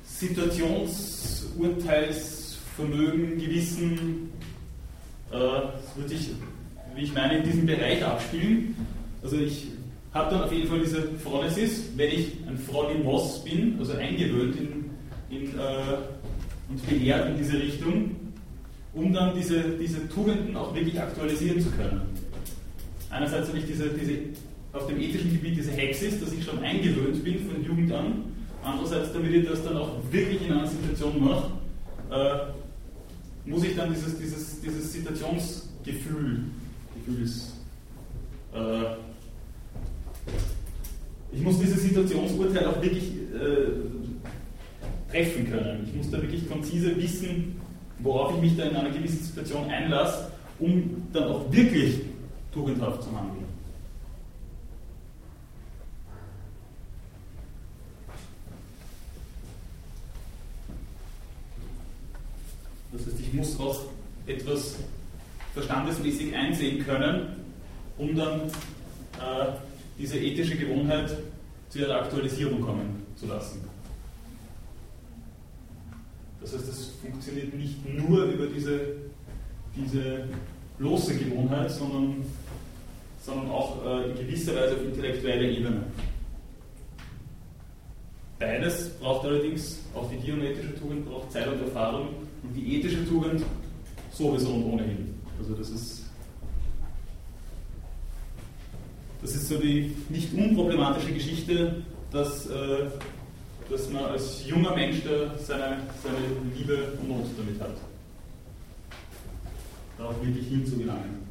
Situationsurteilsvermögen, Gewissen, äh, das würde sich, wie ich meine, in diesem Bereich abspielen. Also ich habe dann auf jeden Fall diese Phronesis, wenn ich ein Phronimos bin, also eingewöhnt in, in, äh, und belehrt in diese Richtung, um dann diese, diese Tugenden auch wirklich aktualisieren zu können. Einerseits habe ich diese, diese auf dem ethischen Gebiet diese Hexis, dass ich schon eingewöhnt bin von Jugend an. Andererseits, damit ich das dann auch wirklich in einer Situation mache, äh, muss ich dann dieses, dieses, dieses Situationsgefühl, Gefühls, äh, ich muss dieses Situationsurteil auch wirklich äh, treffen können. Ich muss da wirklich konzise wissen, worauf ich mich da in einer gewissen Situation einlasse, um dann auch wirklich tugendhaft zu handeln. Das heißt, ich muss auch etwas verstandesmäßig einsehen können, um dann äh, diese ethische Gewohnheit zu ihrer Aktualisierung kommen zu lassen. Das heißt, es funktioniert nicht nur über diese, diese bloße Gewohnheit, sondern, sondern auch äh, in gewisser Weise auf intellektueller Ebene. Beides braucht allerdings, auch die dianoetische Tugend braucht Zeit und Erfahrung und die ethische Tugend sowieso und ohnehin. Also das ist, das ist so die nicht unproblematische Geschichte, dass, äh, dass man als junger Mensch da seine, seine Liebe und Not damit hat. Darauf wirklich hinzugelangen.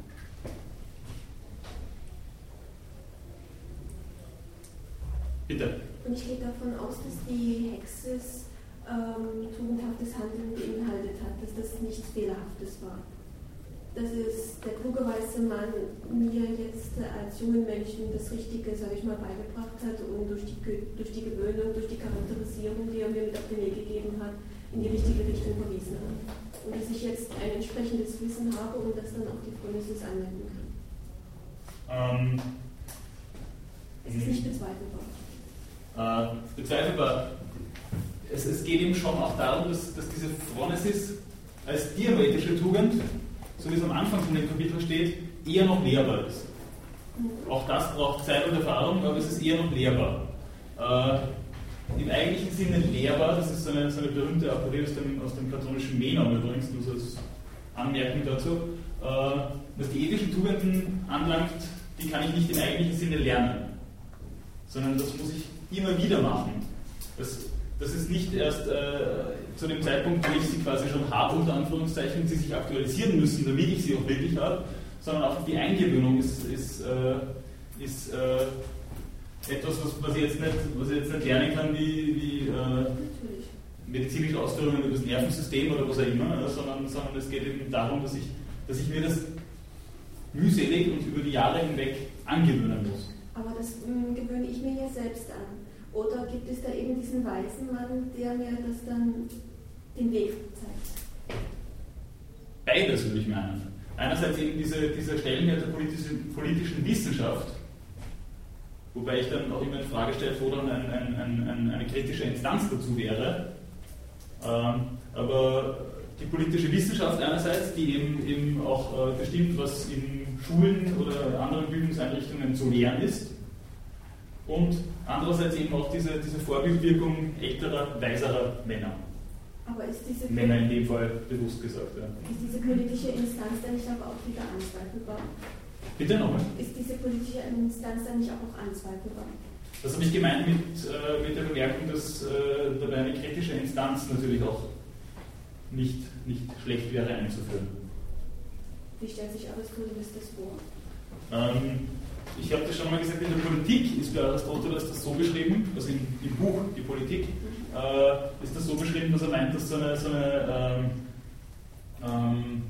Bitte. Und ich gehe davon aus, dass die Hexes ähm, tugendhaftes Handeln beinhaltet hat, dass das nichts Fehlerhaftes war. Dass es der kluge weiße Mann mir jetzt als jungen Menschen das Richtige, sage ich mal, beigebracht hat und durch die, durch die Gewöhnung, durch die Charakterisierung, die er mir mit auf den Weg gegeben hat, in die richtige Richtung verwiesen hat. Und dass ich jetzt ein entsprechendes Wissen habe und das dann auch die Phronesis anwenden kann. Ähm, es ist nicht bezweifelbar. Äh, bezweifelbar. Es, es, geht eben schon auch darum, dass, dass diese Phronesis als diametische Tugend, so wie es am Anfang von dem Kapitel steht, eher noch lehrbar ist. Auch das braucht Zeit und Erfahrung, aber es ist eher noch lehrbar. Äh, Im eigentlichen Sinne lehrbar, das ist so eine, so eine berühmte Aporie aus dem, aus dem platonischen Menon übrigens, nur so als Anmerkung dazu. Äh, was die ethischen Tugenden anlangt, die kann ich nicht im eigentlichen Sinne lernen, sondern das muss ich immer wieder machen. Das, das ist nicht erst äh, zu dem Zeitpunkt, wo ich sie quasi schon habe, unter Anführungszeichen, sie sich aktualisieren müssen, damit ich sie auch wirklich habe, sondern auch die Eingewöhnung ist, ist, äh, ist äh, etwas, was, was, ich jetzt nicht, was ich jetzt nicht lernen kann, wie, wie äh, medizinische Ausführungen über das Nervensystem oder was auch immer, sondern, sondern es geht eben darum, dass ich, dass ich mir das mühselig und über die Jahre hinweg angewöhnen muss. Aber das mh, gewöhne ich mir ja selbst an. Oder gibt es da eben diesen weißen Mann, der mir das dann den Weg zeigt? Beides würde ich meinen. Einerseits eben diese, dieser Stellenwert der politischen, politischen Wissenschaft, wobei ich dann auch immer in Frage stelle, wo dann ein, ein, ein, eine kritische Instanz dazu wäre. Ähm, aber die politische Wissenschaft einerseits, die eben, eben auch äh, bestimmt, was in Schulen oder anderen Bildungseinrichtungen zu lehren ist, und andererseits eben auch diese, diese Vorbildwirkung älterer, weiserer Männer. Aber ist diese Männer in dem Fall bewusst gesagt. Ja. Ist diese politische Instanz dann nicht aber auch wieder anzweifelbar? Bitte nochmal? Ist diese politische Instanz dann nicht auch anzweifelbar? Das habe ich gemeint mit, äh, mit der Bemerkung, dass äh, dabei eine kritische Instanz natürlich auch nicht, nicht schlecht wäre einzuführen. Wie stellt sich Aristoteles das vor? Ähm, ich habe das schon mal gesagt, in der Politik ist bei Aristoteles das so beschrieben, also im, im Buch Die Politik, äh, ist das so beschrieben, dass er meint, dass so eine, so eine ähm, ähm,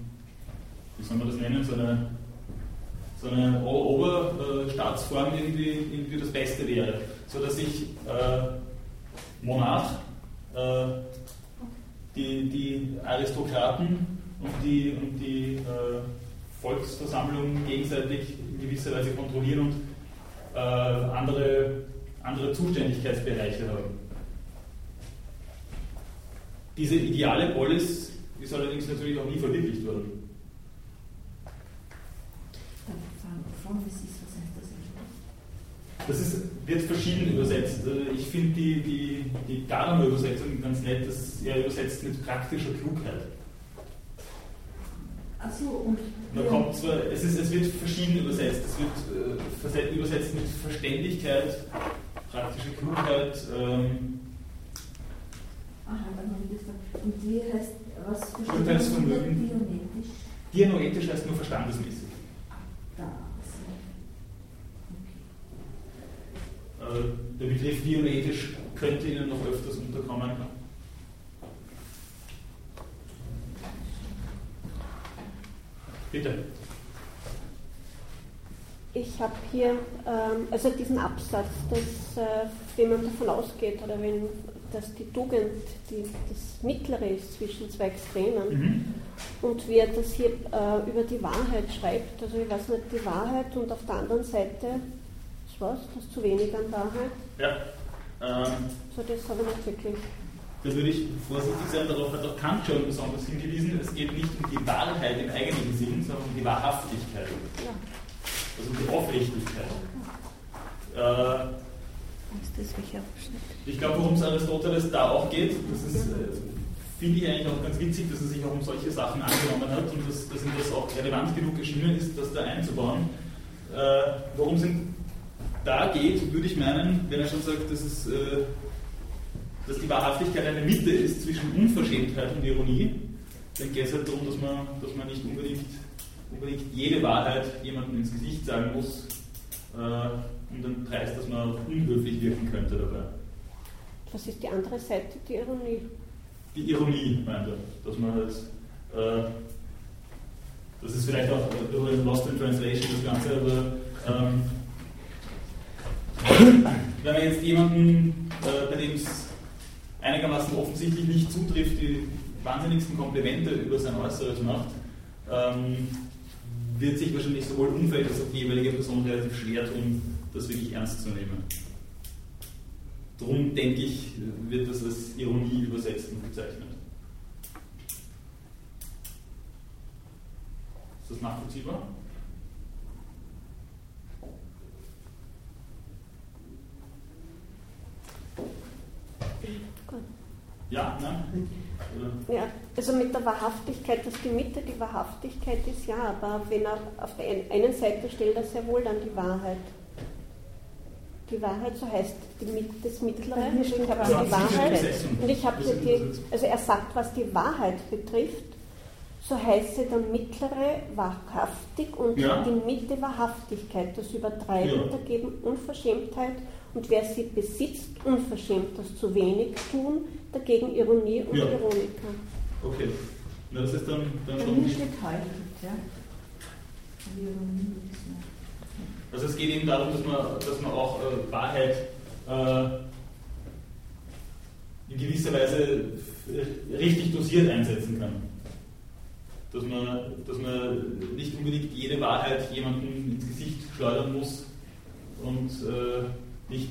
wie soll man das nennen, so eine, so eine Oberstaatsform irgendwie, irgendwie das Beste wäre. So dass ich äh, Monarch, äh, die, die Aristokraten und die, und die äh, Volksversammlung gegenseitig in gewisser Weise kontrollieren und äh, andere, andere Zuständigkeitsbereiche haben. Diese ideale Polis ist allerdings natürlich auch nie verwirklicht worden. Das ist, wird verschieden übersetzt. Ich finde die, die, die Gadamer Übersetzung ganz nett, das er übersetzt mit praktischer Klugheit. Achso, und. Man kommt zwar, es, ist, es wird verschieden übersetzt. Es wird äh, übersetzt mit Verständigkeit, praktische Klugheit. Ähm, Aha, dann habe ich das Und wie heißt, was Urteilsvermögen? Dianoetisch? Dianoetisch heißt nur verstandesmäßig. Da, okay. äh, der Begriff dianoetisch könnte Ihnen noch öfters unterkommen. Bitte. Ich habe hier ähm, also diesen Absatz, dass, äh, wenn man davon ausgeht, oder wenn dass die Tugend die, das Mittlere ist zwischen zwei Extremen mhm. und wie er das hier äh, über die Wahrheit schreibt, also ich weiß nicht, die Wahrheit und auf der anderen Seite, das was, das zu wenig an Wahrheit. Ja. Ähm, so, das habe ich nicht wirklich da würde ich vorsichtig sein, darauf hat auch Kant schon besonders hingewiesen, es geht nicht um die Wahrheit im eigentlichen Sinn, sondern um die Wahrhaftigkeit. Also um die Aufrichtigkeit. Äh? Ich glaube, worum es Aristoteles da auch geht, das ist, äh, finde ich eigentlich auch ganz witzig, dass er sich auch um solche Sachen angenommen hat und dass, dass ihm das auch relevant genug erschienen ist, das da einzubauen. Äh, worum es ihm da geht, würde ich meinen, wenn er schon sagt, dass, es, äh, dass die Wahrhaftigkeit eine Mitte ist zwischen Unverschämtheit und Ironie, dann geht es halt darum, dass man, dass man nicht unbedingt, unbedingt jede Wahrheit jemandem ins Gesicht sagen muss äh, und dann dreist, dass man unhöflich wirken könnte dabei. Was ist die andere Seite, die Ironie? Die Ironie, meint er, dass man halt, äh, das ist vielleicht auch äh, Lost in Translation das Ganze, aber ähm, wenn man jetzt jemanden, äh, bei dem es einigermaßen offensichtlich nicht zutrifft, die wahnsinnigsten Komplimente über sein Äußeres macht, ähm, wird sich wahrscheinlich sowohl Umfeld als auch die jeweilige Person relativ schwer tun, das wirklich ernst zu nehmen. Darum denke ich, wird das als Ironie übersetzt und bezeichnet. Ist das nachvollziehbar? Ja, nein? Ja, also mit der Wahrhaftigkeit, dass die Mitte die Wahrhaftigkeit ist, ja, aber wenn er auf der einen Seite stellt er sehr wohl dann die Wahrheit. Die Wahrheit, so heißt die, das Mittlere, ich habe die Wahrheit und ich habe die, also er sagt, was die Wahrheit betrifft, so heißt sie dann mittlere wahrhaftig und ja. die Mitte Wahrhaftigkeit, das Übertreiben ja. dagegen Unverschämtheit und wer sie besitzt, unverschämt das zu wenig tun, dagegen Ironie und ja. Ironika. Okay. Na, das ist dann, dann schon. Nicht ja. Also es geht eben darum, dass man, dass man auch äh, Wahrheit äh, in gewisser Weise richtig dosiert einsetzen kann. Dass man, dass man nicht unbedingt jede Wahrheit jemandem ins Gesicht schleudern muss und äh, nicht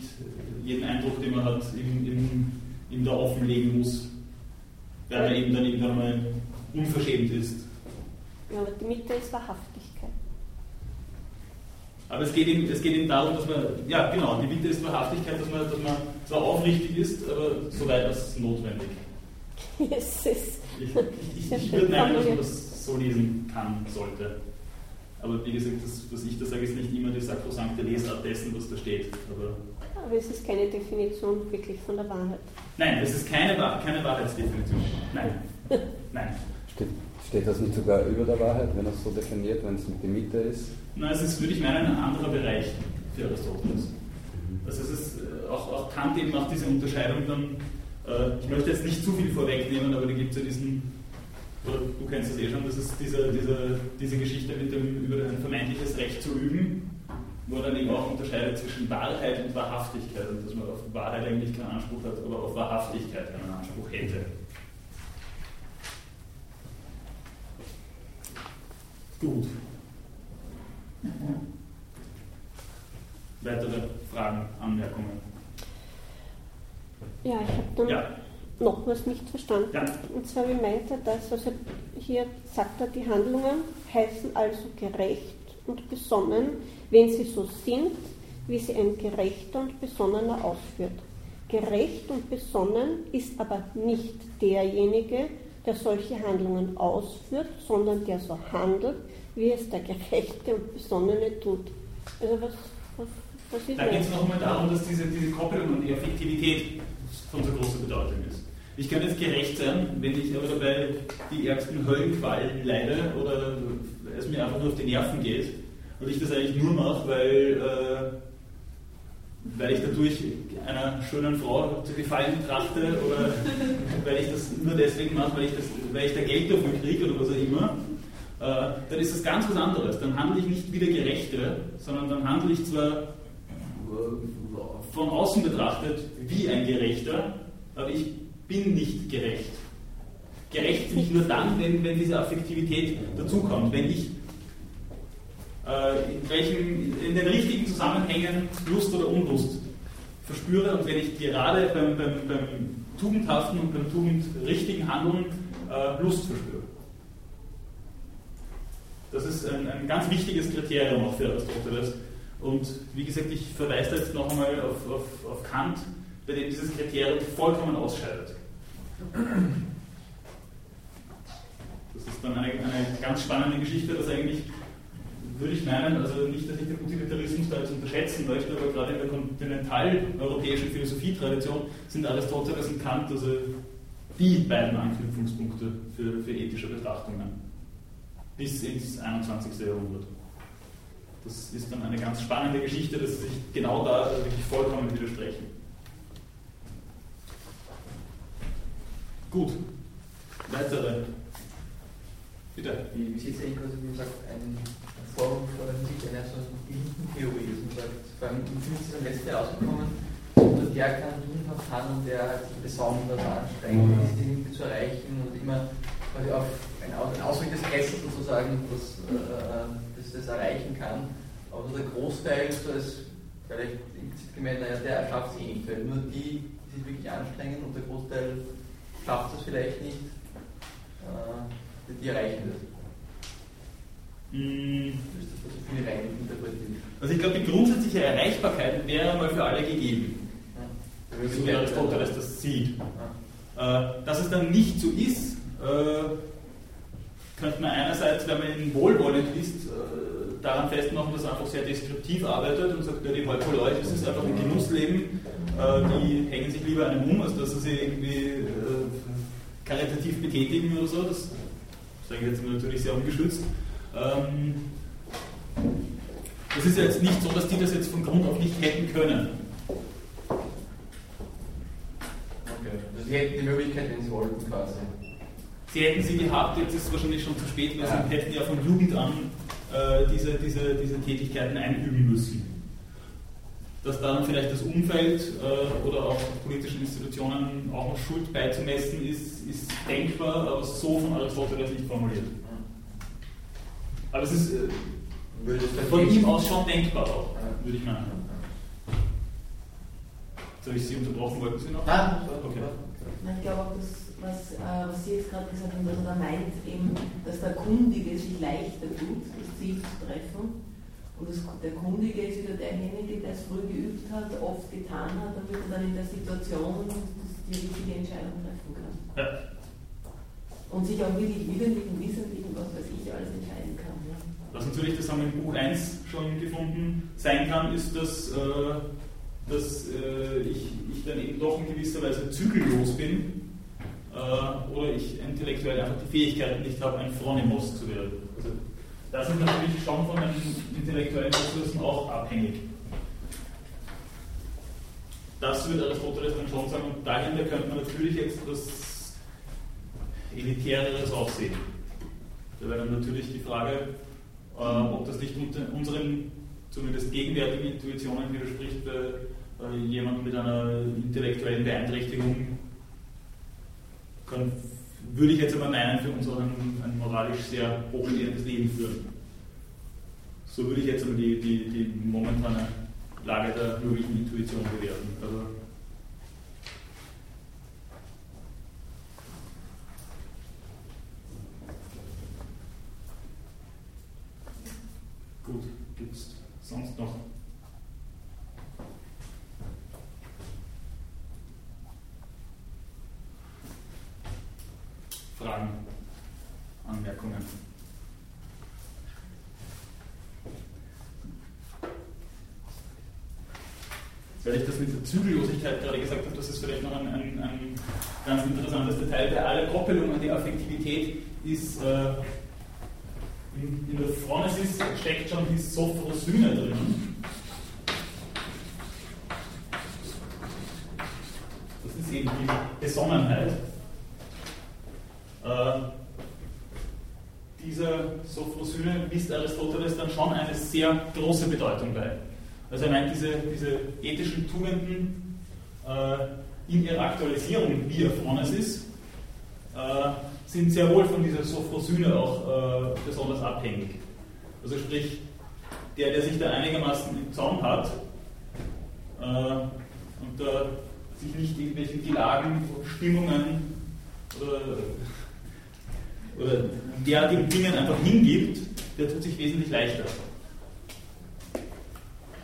jeden Eindruck, den man hat, ihm, ihm, ihm da offenlegen muss, weil er eben dann irgendwann mal unverschämt ist. Ja, aber die Mitte ist Wahrhaftigkeit. Aber es geht, eben, es geht eben darum, dass man, ja genau, die Mitte ist Wahrhaftigkeit, dass man, dass man zwar aufrichtig ist, aber soweit das notwendig. <laughs> Yes. Ich, ich, ich, ich würde <laughs> meinen, dass man das so lesen kann, sollte. Aber wie gesagt, das, was ich da sage, ist nicht immer die sakrosankte Lesart dessen, was da steht. Aber, Aber es ist keine Definition wirklich von der Wahrheit. Nein, es ist keine, keine Wahrheitsdefinition. Nein. <laughs> Nein. Steht, steht das nicht sogar über der Wahrheit, wenn es so definiert, wenn es mit der Mitte ist? Nein, es ist, würde ich meinen, ein anderer Bereich für Aristoteles. Also es ist äh, auch, auch Kant eben macht diese Unterscheidung dann, äh, ich möchte jetzt nicht zu viel vorwegnehmen, aber da gibt es ja diesen du kennst das eh schon, das ist diese, diese, diese Geschichte mit dem, über ein vermeintliches Recht zu lügen, wo er dann eben auch unterscheidet zwischen Wahrheit und Wahrhaftigkeit und dass man auf Wahrheit eigentlich keinen Anspruch hat, aber auf Wahrhaftigkeit einen Anspruch hätte. Gut. Weitere Fragen, Anmerkungen? Ja, ich habe dann ja noch was nicht verstanden. Ja. Und zwar, wie meint er das? Also hier sagt er, die Handlungen heißen also gerecht und besonnen, wenn sie so sind, wie sie ein gerechter und besonnener ausführt. Gerecht und besonnen ist aber nicht derjenige, der solche Handlungen ausführt, sondern der so handelt, wie es der Gerechte und Besonnene tut. Also was, was, was ist Da geht es nochmal darum, dass diese, diese Kopplung und die Effektivität von so großer Bedeutung ist. Ich kann jetzt gerecht sein, wenn ich aber dabei die ärgsten Höllenqualen leide oder es mir einfach nur auf die Nerven geht und ich das eigentlich nur mache, weil, äh, weil ich dadurch einer schönen Frau zu gefallen trachte oder <laughs> weil ich das nur deswegen mache, weil ich, das, weil ich da Geld dafür kriege oder was auch immer, äh, dann ist das ganz was anderes. Dann handle ich nicht wie der Gerechte, sondern dann handle ich zwar äh, von außen betrachtet wie ein Gerechter, aber ich bin nicht gerecht. Gerecht bin ich nur dann, wenn, wenn diese Affektivität dazukommt, wenn ich äh, in, welchem, in den richtigen Zusammenhängen Lust oder Unlust verspüre und wenn ich gerade beim, beim, beim tugendhaften und beim tugendrichtigen Handeln äh, Lust verspüre. Das ist ein, ein, ganz wichtiges Kriterium auch für Aristoteles. Und wie gesagt, ich verweise jetzt noch einmal auf, auf, auf Kant, bei dem dieses Kriterium vollkommen ausscheidet. Das ist dann eine, eine ganz spannende Geschichte, dass eigentlich, würde ich meinen, also nicht, dass ich den Utilitarismus da jetzt unterschätzen möchte, aber gerade in der kontinentaleuropäischen Philosophietradition sind Aristoteles und Kant also die beiden Anknüpfungspunkte für, für ethische Betrachtungen bis ins 21. Jahrhundert. Das ist dann eine ganz spannende Geschichte, dass sie sich genau da wirklich vollkommen widersprechen. Gut. Weitere. Bitte. Wie, wie sieht es eigentlich aus, wie man sagt, ein Vorwurf oder Hinsicht einer so linken Theorie, dass man sagt, vor allem im 15. letzten Jahr rausgekommen, nur der kann tugendhaft handeln, der sich besonders anstrengt, mhm. diese Dinge zu erreichen und immer quasi auf ein, ein Ausweg des Kessels sozusagen, das, äh, das, das erreichen kann. Aber der Großteil, so ist vielleicht gemeint, naja, der schafft es eh nicht, weil nur die, die sich wirklich anstrengen und der Großteil schafft es vielleicht nicht, äh, die erreichen das. Mm. Also ich glaube, die grundsätzliche Erreichbarkeit wäre mal für alle gegeben. Ja. So wie Aristoteles das sieht. Ja. Äh, dass es dann nicht so ist, äh, könnte man einerseits, wenn man ihn wohlwollend liest, äh, daran festmachen, dass er einfach sehr deskriptiv arbeitet und sagt, ja, die Hoi das ist einfach ein Genussleben, die hängen sich lieber einem um, als dass sie sich irgendwie karitativ betätigen oder so. Das sage ich jetzt natürlich sehr ungeschützt. Ähm, das ist ja jetzt nicht so, dass die das jetzt von Grund auf nicht hätten können. Okay. Also sie hätten die Möglichkeit, wenn sie wollten, quasi. Sie hätten sie gehabt, jetzt ist es wahrscheinlich schon zu spät, weil ja. sie hätten ja von Jugend an äh, diese, diese, diese Tätigkeiten einüben müssen dass dann vielleicht das Umfeld äh, oder auch politischen Institutionen auch noch Schuld beizumessen ist, ist denkbar, aber so von Aristoteles nicht formuliert. Aber es ist äh, von ihm aus schon denkbar auch, würde ich meinen. Jetzt habe ich Sie unterbrochen, wollten Sie noch? Ah, okay. Ich glaube auch, dass, was, äh, was Sie jetzt gerade gesagt haben, dass er da meint, eben, dass der Kundige sich leichter tut, das Ziel zu treffen und das, der Kundige ist wieder derjenige, der es früh geübt hat, oft getan hat, damit er dann in der Situation die richtige Entscheidung treffen kann. Ja. Und sich auch wirklich widerlichen, wissentlichen, was weiß ich, alles entscheiden kann. Ja. Was natürlich, das haben wir im Buch 1 schon gefunden, sein kann, ist, dass, äh, dass äh, ich, ich dann eben doch in gewisser Weise zügellos bin äh, oder ich intellektuell einfach die Fähigkeit nicht habe, ein Phronimos zu werden. Also, das ist natürlich schon von den intellektuellen Ressourcen auch abhängig. Das würde Aristoteles dann schon sagen, und dahinter könnte man natürlich jetzt etwas Elitäreres auch sehen. Da wäre dann natürlich die Frage, äh, ob das nicht unseren, zumindest gegenwärtigen Intuitionen widerspricht, äh, jemand mit einer intellektuellen Beeinträchtigung kann würde ich jetzt aber meinen, für uns auch ein, ein moralisch sehr hochstehendes Leben führen. So würde ich jetzt aber die, die, die momentane Lage der möglichen Intuition bewerten. Also Gut, gibt es sonst noch Fragen, Anmerkungen? Zügellosigkeit gerade gesagt habe, das ist vielleicht noch ein, ein, ein ganz interessantes Detail. Bei aller Koppelung an die Affektivität ist äh, in, in, der Phronesis steckt schon die Sophrosyne drin. Das ist eben die Besonnenheit. Äh, dieser Sophrosyne misst Aristoteles dann schon eine sehr große Bedeutung bei. Also er meint, diese, diese ethischen Tugenden äh, in ihrer Aktualisierung, wie er Phronesis, äh, sind sehr wohl von dieser Sophrosyne auch äh, besonders abhängig. Also sprich, der, der sich da einigermaßen im Zaum hat äh, und da sich nicht irgendwelchen Gelagen, Stimmungen oder oder derartigen Dingen einfach hingibt, der tut sich wesentlich leichter.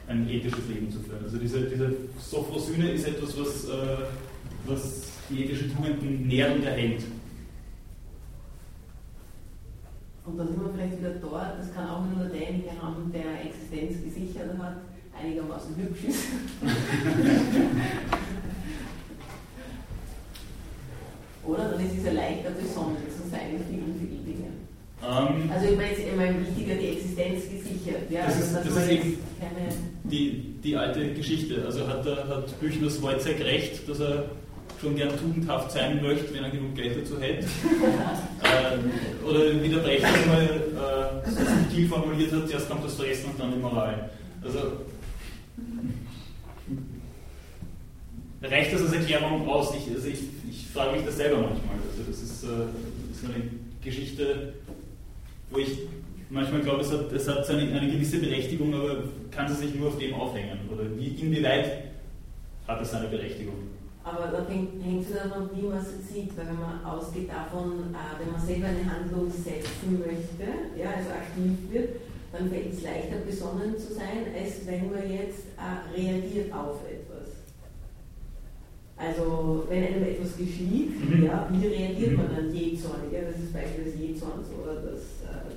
Ein ethisches Leben zu führen. Also diese, diese Sophrosyne ist etwas, was, äh, was die ethischen Tugenden nährt und erhält. Und da sind wir vielleicht wieder dort, das kann auch nur derjenige haben, der Existenz gesichert hat, einigermaßen hübsch ist. <laughs> Oder? Dann ist es ja leichter besonnen zu sein in vielen, vielen Dingen. Ähm, Also ich meine, ich meine wichtiger die Existenz gesichert. Ja, Das also ist- dass das ist eben- die, die alte Geschichte. Also hat, hat Büchners Wojciech recht, dass er schon gern tugendhaft sein möchte, wenn er genug Geld dazu hätte. <laughs> äh, oder wie der Brecht einmal äh, so subtil formuliert hat, zuerst kommt das Fressen und dann die Moral. Also reicht das als Erklärung aus? Ich, also ich, ich frage mich das selber manchmal. Also das ist äh, so eine Geschichte, wo ich manchmal glaube, es hat, es hat so eine, eine gewisse Berechtigung, aber kann sie sich nur auf dem aufhängen? Oder wie, inwieweit hat es seine Berechtigung? Aber da hängt es davon, wie man es sieht, weil wenn man ausgeht davon, äh, wenn man selber eine Handlung setzen möchte, ja, also aktiv wird, dann fällt es leichter besonnen zu sein, als wenn man jetzt äh, reagiert auf etwas. Also wenn einem etwas geschieht, Mhm. ja, wie reagiert man dann jähzornig? Ja, das ist das Beispiel des Jähzorns oder des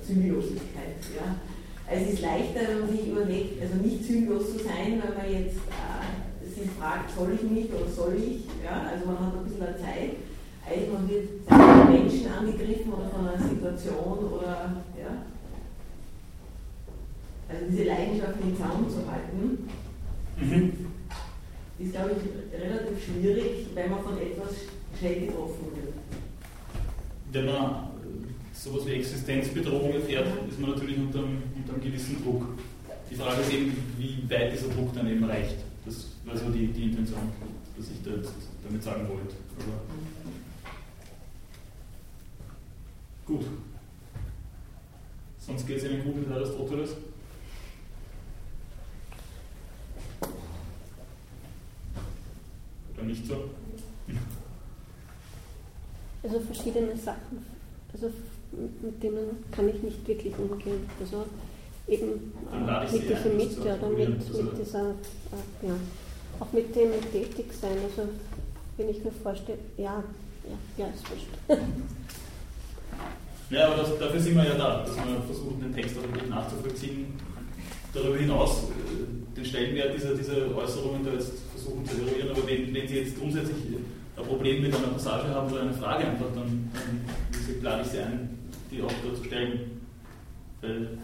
Zügellosigkeit. Ja. Also es ist leichter, wenn man sich überlegt, also nicht zügellos zu sein, wenn man jetzt äh, sich fragt, soll ich nicht oder soll ich? Ja, also man hat ein bisschen Zeit, als man wird von Menschen angegriffen oder von einer Situation oder ja. Also diese Leidenschaft in Zaum zu halten, ist glaube ich relativ schwierig, wenn man von etwas schnell getroffen wird. Äh, sowas wie Existenzbedrohung erfährt, ist man natürlich unter, einem- unter einem gewissen Druck. Die Frage ist eben, wie weit dieser Druck dann eben reicht. Das war so die, die Intention, was ich da jetzt damit sagen wollte. Aber gut. Sonst geht es Ihnen gut mit Aristoteles? Oder nicht so? Also verschiedene Sachen, also mit denen kann ich nicht wirklich umgehen. Also eben mit dieser Mitte oder mit, mit dieser, äh, ja, auch mit dem Tätigsein. Also wenn ich mir vorstelle, ja, ja, ja, ist wurscht. <laughs> Ja, aber das, dafür sind wir ja da, dass wir versuchen, den Text auch wirklich nachzuvollziehen. Darüber hinaus äh, den Stellenwert dieser, dieser Äußerungen da jetzt versuchen zu eruieren, aber wenn, wenn Sie jetzt grundsätzlich ein Problem mit einer Passage haben oder eine Frage einfach, dann, dann lade ich Sie ein, die auch da zu stellen, weil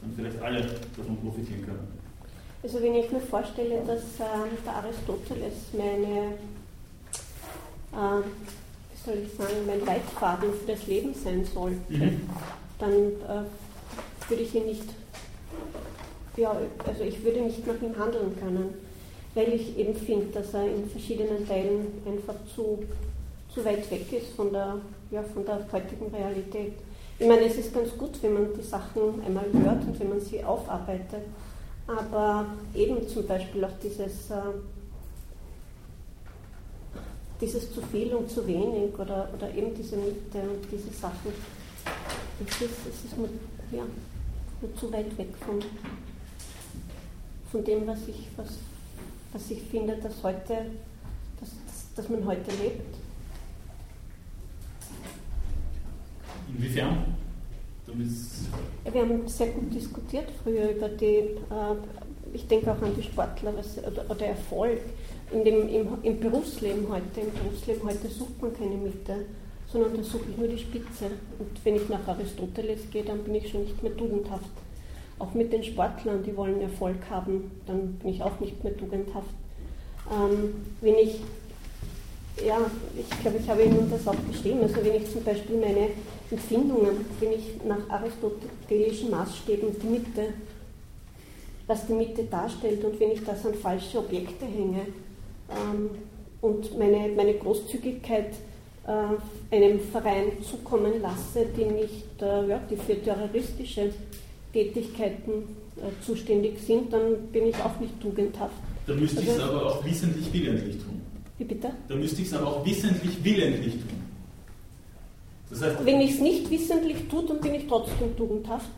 dann vielleicht alle davon profitieren können. Also wenn ich mir vorstelle, dass ähm, der Aristoteles meine, äh, wie soll ich sagen, mein Leitfaden für das Leben sein sollte, Mhm. dann äh, würde ich ihn nicht, ja, also ich würde nicht nach ihm handeln können, weil ich eben finde, dass er in verschiedenen Teilen einfach zu, zu weit weg ist von der, ja, von der heutigen Realität. Ich meine, es ist ganz gut, wenn man die Sachen einmal hört und wenn man sie aufarbeitet. Aber eben zum Beispiel auch dieses, äh, dieses zu viel und zu wenig oder, oder eben diese Mitte und diese Sachen, es ist, es ist mir, ja, mir zu weit weg von, von dem, was ich, was, was ich finde, dass, heute, dass, dass, dass man heute lebt. Inwiefern? Wir haben sehr gut diskutiert früher über die, äh, ich denke auch an die Sportler oder, Erfolg. In dem, im, Im Berufsleben heute, im Berufsleben heute sucht man keine Mitte, sondern da suche ich nur die Spitze. Und wenn ich nach Aristoteles gehe, dann bin ich schon nicht mehr tugendhaft. Auch mit den Sportlern, die wollen Erfolg haben, dann bin ich auch nicht mehr tugendhaft. Ähm, wenn ich ja, ich glaube, ich habe Ihnen das auch beschrieben. Also wenn ich zum Beispiel meine Empfindungen, wenn ich nach aristotelischen Maßstäben die Mitte, was die Mitte darstellt und wenn ich das an falsche Objekte hänge ähm, und meine, meine Großzügigkeit äh, einem Verein zukommen lasse, die nicht äh, ja, die für terroristische Tätigkeiten äh, zuständig sind, dann bin ich auch nicht tugendhaft. Da müsste ich es Also- aber auch wissentlich willentlich tun. Wie bitte? Da müsste ich es aber auch wissentlich willentlich tun. Das heißt, Wenn ich es nicht wissentlich tue, dann bin ich trotzdem tugendhaft.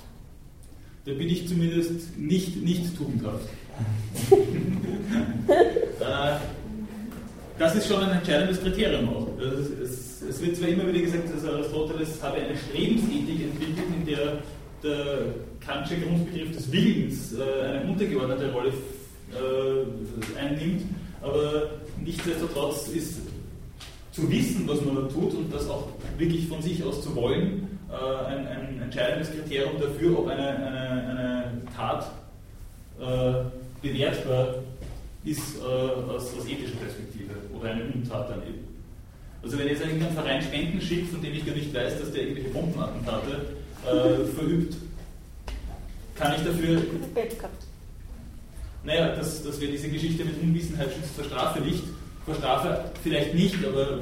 da bin ich zumindest nicht, nicht tugendhaft. <laughs> Das ist schon ein entscheidendes Kriterium auch. Es, es, wird zwar immer wieder gesagt, dass Aristoteles habe eine Strebensethik entwickelt, in der der Kantsche Grundbegriff des Willens äh, eine untergeordnete Rolle äh, einnimmt, aber nichtsdestotrotz ist zu wissen, was man da tut und das auch wirklich von sich aus zu wollen, äh, ein, ein, entscheidendes Kriterium dafür, ob eine, eine, eine Tat äh, bewertbar ist äh, aus, aus, ethischer Perspektive oder eine Untat dann eben. Also wenn jetzt irgendein Verein Spenden schickt, von dem ich gar nicht weiß, dass der irgendwelche Bombenattentate äh, <laughs> verübt, kann ich dafür... Naja, dass, dass wir diese Geschichte mit Unwissenheit schützt vor Strafe nicht. Vor Strafe vielleicht nicht, aber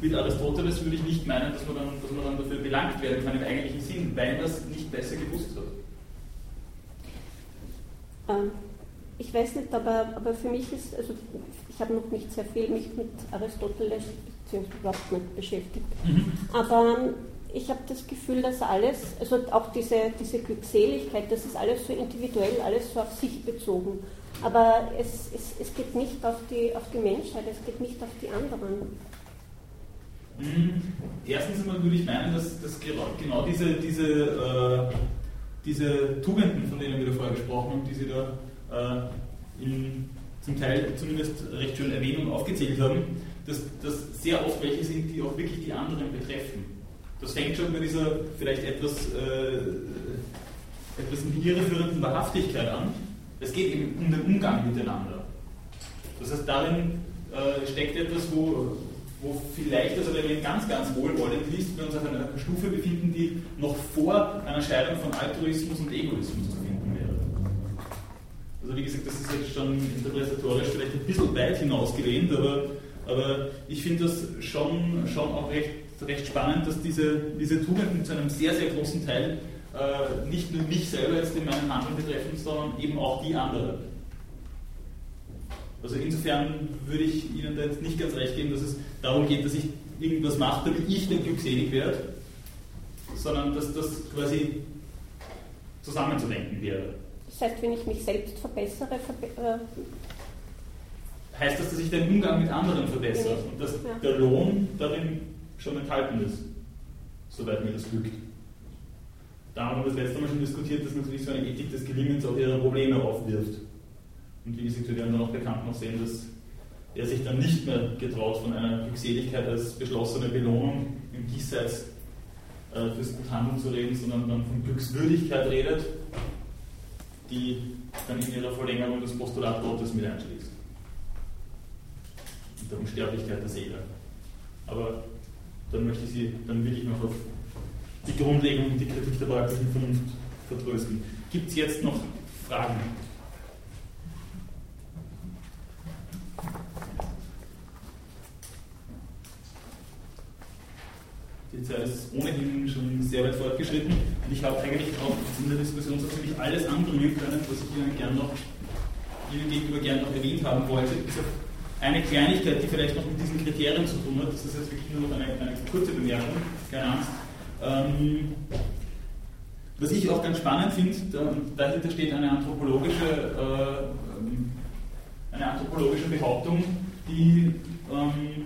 mit Aristoteles würde ich nicht meinen, dass man, dann, dass man dann dafür belangt werden kann im eigentlichen Sinn, weil man es nicht besser gewusst hat. Ähm, ich weiß nicht, aber, aber für mich ist, also ich habe noch nicht sehr viel mich mit Aristoteles beziehungsweise überhaupt nicht beschäftigt. Mhm. Aber ähm, ich habe das Gefühl, dass alles, also auch diese, diese Glückseligkeit, das ist alles so individuell, alles so auf sich bezogen. Aber es, es, es geht nicht auf die, auf die Menschheit, es geht nicht auf die anderen. Mhm. Erstens einmal würde ich meinen, dass, dass genau diese, diese, äh, diese Tugenden, von denen wir da vorher gesprochen haben, die Sie da äh, in, zum Teil zumindest recht schön Erwähnung aufgezählt haben, dass das sehr oft welche sind, die auch wirklich die anderen betreffen. Das fängt schon bei dieser vielleicht etwas, äh, etwas irreführenden Wahrhaftigkeit an. Es geht eben um den Umgang miteinander. Das heißt, darin äh, steckt etwas, wo, wo vielleicht, also wenn man ganz, ganz wohlwollend liest, wir uns auf einer Stufe befinden, die noch vor einer Scheidung von Altruismus und Egoismus zu finden wäre. Also wie gesagt, das ist jetzt schon interpretatorisch vielleicht ein bisschen weit hinausgelehnt, aber, aber ich finde das schon, schon auch recht recht spannend, dass diese, diese Tugenden zu einem sehr, sehr großen Teil äh, nicht nur mich selber jetzt in meinem Handeln betreffen, sondern eben auch die anderen. Also insofern würde ich Ihnen da jetzt nicht ganz recht geben, dass es darum geht, dass ich irgendwas mache, damit ich dann glückselig werde, sondern dass das quasi zusammenzudenken wäre. Das heißt, wenn ich mich selbst verbessere, verbe äh heißt das, dass ich den Umgang mit anderen verbessere und dass ja. der Lohn darin schon enthalten ist, soweit mir das glückt. Da haben wir das letzte Mal schon diskutiert, dass natürlich so eine Ethik des Gelingens auch ihre Probleme aufwirft. Und wie gesagt, wir werden dann auch bekannt noch sehen, dass er sich dann nicht mehr getraut, von einer Glückseligkeit als beschlossene Belohnung im Diesseits äh, fürs Guthandeln zu reden, sondern dann von Glückswürdigkeit redet, die dann in ihrer Verlängerung das Postulat Gottes mit einschließt. Und der Unsterblichkeit der Seele. Aber dann möchte ich Sie dann wirklich noch auf die Grundlegung und die Kritik der praktischen Vernunft vertrösten. Gibt es jetzt noch Fragen? Die Zeit ist ohnehin schon sehr weit fortgeschritten und ich habe eigentlich auch in der Diskussion so ziemlich alles anbringen können, was ich Ihnen, gern noch, Ihnen gegenüber gerne noch erwähnt haben wollte, auf eine Kleinigkeit, die vielleicht noch mit diesen Kriterien zu tun hat, das ist jetzt wirklich nur noch eine, eine kurze Bemerkung, keine Angst. Ähm, was ich auch ganz spannend finde, da, dahinter steht eine anthropologische, äh, eine anthropologische Behauptung, die ähm,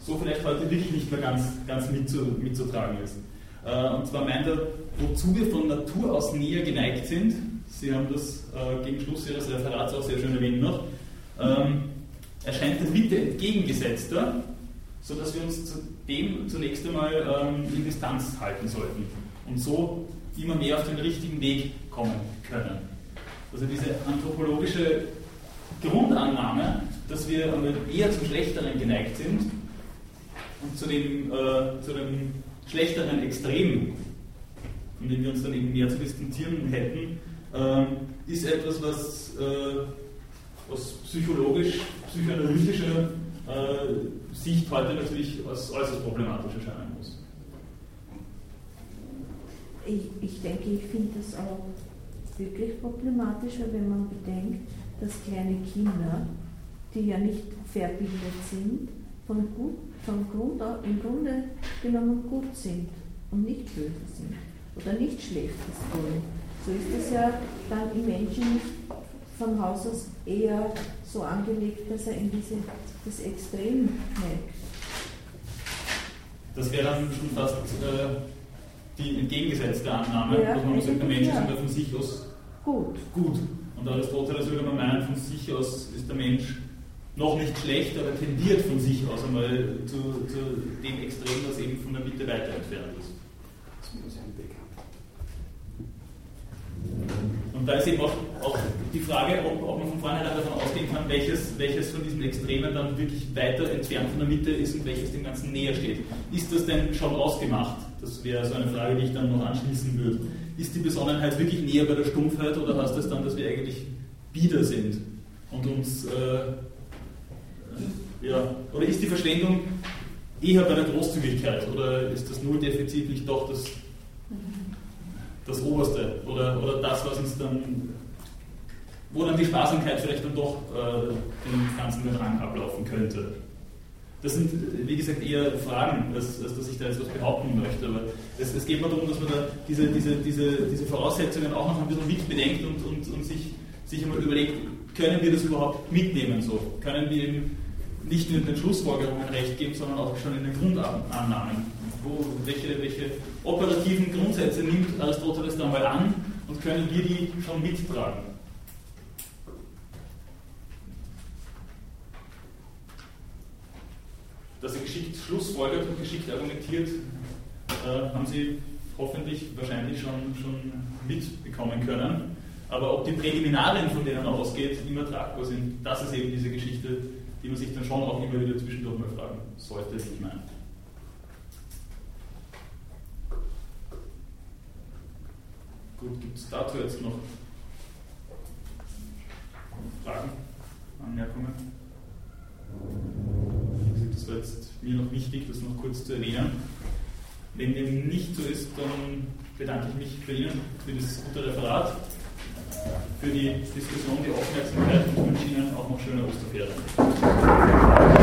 so vielleicht heute wirklich nicht mehr ganz, ganz mitzu, mitzutragen ist. Äh, und zwar meint er, wozu wir von Natur aus näher geneigt sind, Sie haben das äh, gegen Schluss Ihres Referats auch sehr schön erwähnt noch, ähm, erscheint der Mitte entgegengesetzter, sodass wir uns zu dem zunächst einmal ähm, in Distanz halten sollten und so immer mehr auf den richtigen Weg kommen können. Also diese anthropologische Grundannahme, dass wir eher zum Schlechteren geneigt sind und zu dem, äh, zu dem schlechteren Extrem, von dem wir uns dann eben mehr zu distanzieren hätten, äh, ist etwas, was äh, aus psychologisch, psychoanalytischer äh, Sicht heute natürlich als äußerst problematisch erscheinen muss. Ich, ich denke, ich finde das auch wirklich problematisch, wenn man bedenkt, dass kleine Kinder, die ja nicht verbildet sind, von, gut, von Grund im Grunde genommen gut sind und nicht böse sind oder nicht Schlechtes tun, so ist es ja dann im Menschen nicht vom Haus aus eher so angelegt, dass er in diese, das Extrem neigt. Das wäre dann schon fast äh, die entgegengesetzte Annahme, ja, dass man sagt, der Mensch ja. ist von sich aus gut. gut. Und Aristoteles würde man meinen, von sich aus ist der Mensch noch nicht schlecht, aber tendiert von sich aus einmal zu, zu dem Extrem, das eben von der Mitte weiter entfernt ist. Und da ist eben auch, auch die Frage, ob, ob, man von vornherein davon ausgehen kann, welches, welches von diesen Extremen dann wirklich weiter entfernt von der Mitte ist und welches dem Ganzen näher steht. Ist das denn schon ausgemacht? Das wäre so eine Frage, die ich dann noch anschließen würde. Ist die Besonnenheit wirklich näher bei der Stumpfheit oder heißt das dann, dass wir eigentlich bieder sind und uns äh, ja, oder ist die Verschwendung eher bei der Großzügigkeit oder ist das Nulldefizit nicht doch das, das Oberste oder, oder das, was uns dann, wo dann die Sparsamkeit vielleicht dann doch äh, den ganzen Rang ablaufen könnte? Das sind, wie gesagt, eher Fragen, als, als dass ich da jetzt was behaupten möchte. Aber es, es geht mir darum, dass man da diese, diese, diese, diese Voraussetzungen auch noch ein bisschen mitbedenkt und, und, und sich, sich einmal überlegt, können wir das überhaupt mitnehmen so? Können wir eben nicht nur in den Schlussfolgerungen recht geben, sondern auch schon in den Grundannahmen. Wo, welche, welche operativen Grundsätze nimmt Aristoteles da mal an und können wir die schon mittragen? Dass er geschickt schlussfolgert und geschickt argumentiert, äh, haben Sie hoffentlich wahrscheinlich schon, schon mitbekommen können. Aber ob die Präliminarien, von denen er ausgeht, immer tragbar sind, das ist eben diese Geschichte, die man sich dann schon auch immer wieder zwischendurch mal fragen sollte, ich meine. Gut, gibt es dazu jetzt noch Fragen, Anmerkungen? Das war jetzt mir noch wichtig, das noch kurz zu erwähnen. Wenn dem nicht so ist, dann bedanke ich mich bei Ihnen für das gute Referat für die Diskussion, die Aufmerksamkeit und wünsche Ihnen auch noch schöne Osterferien.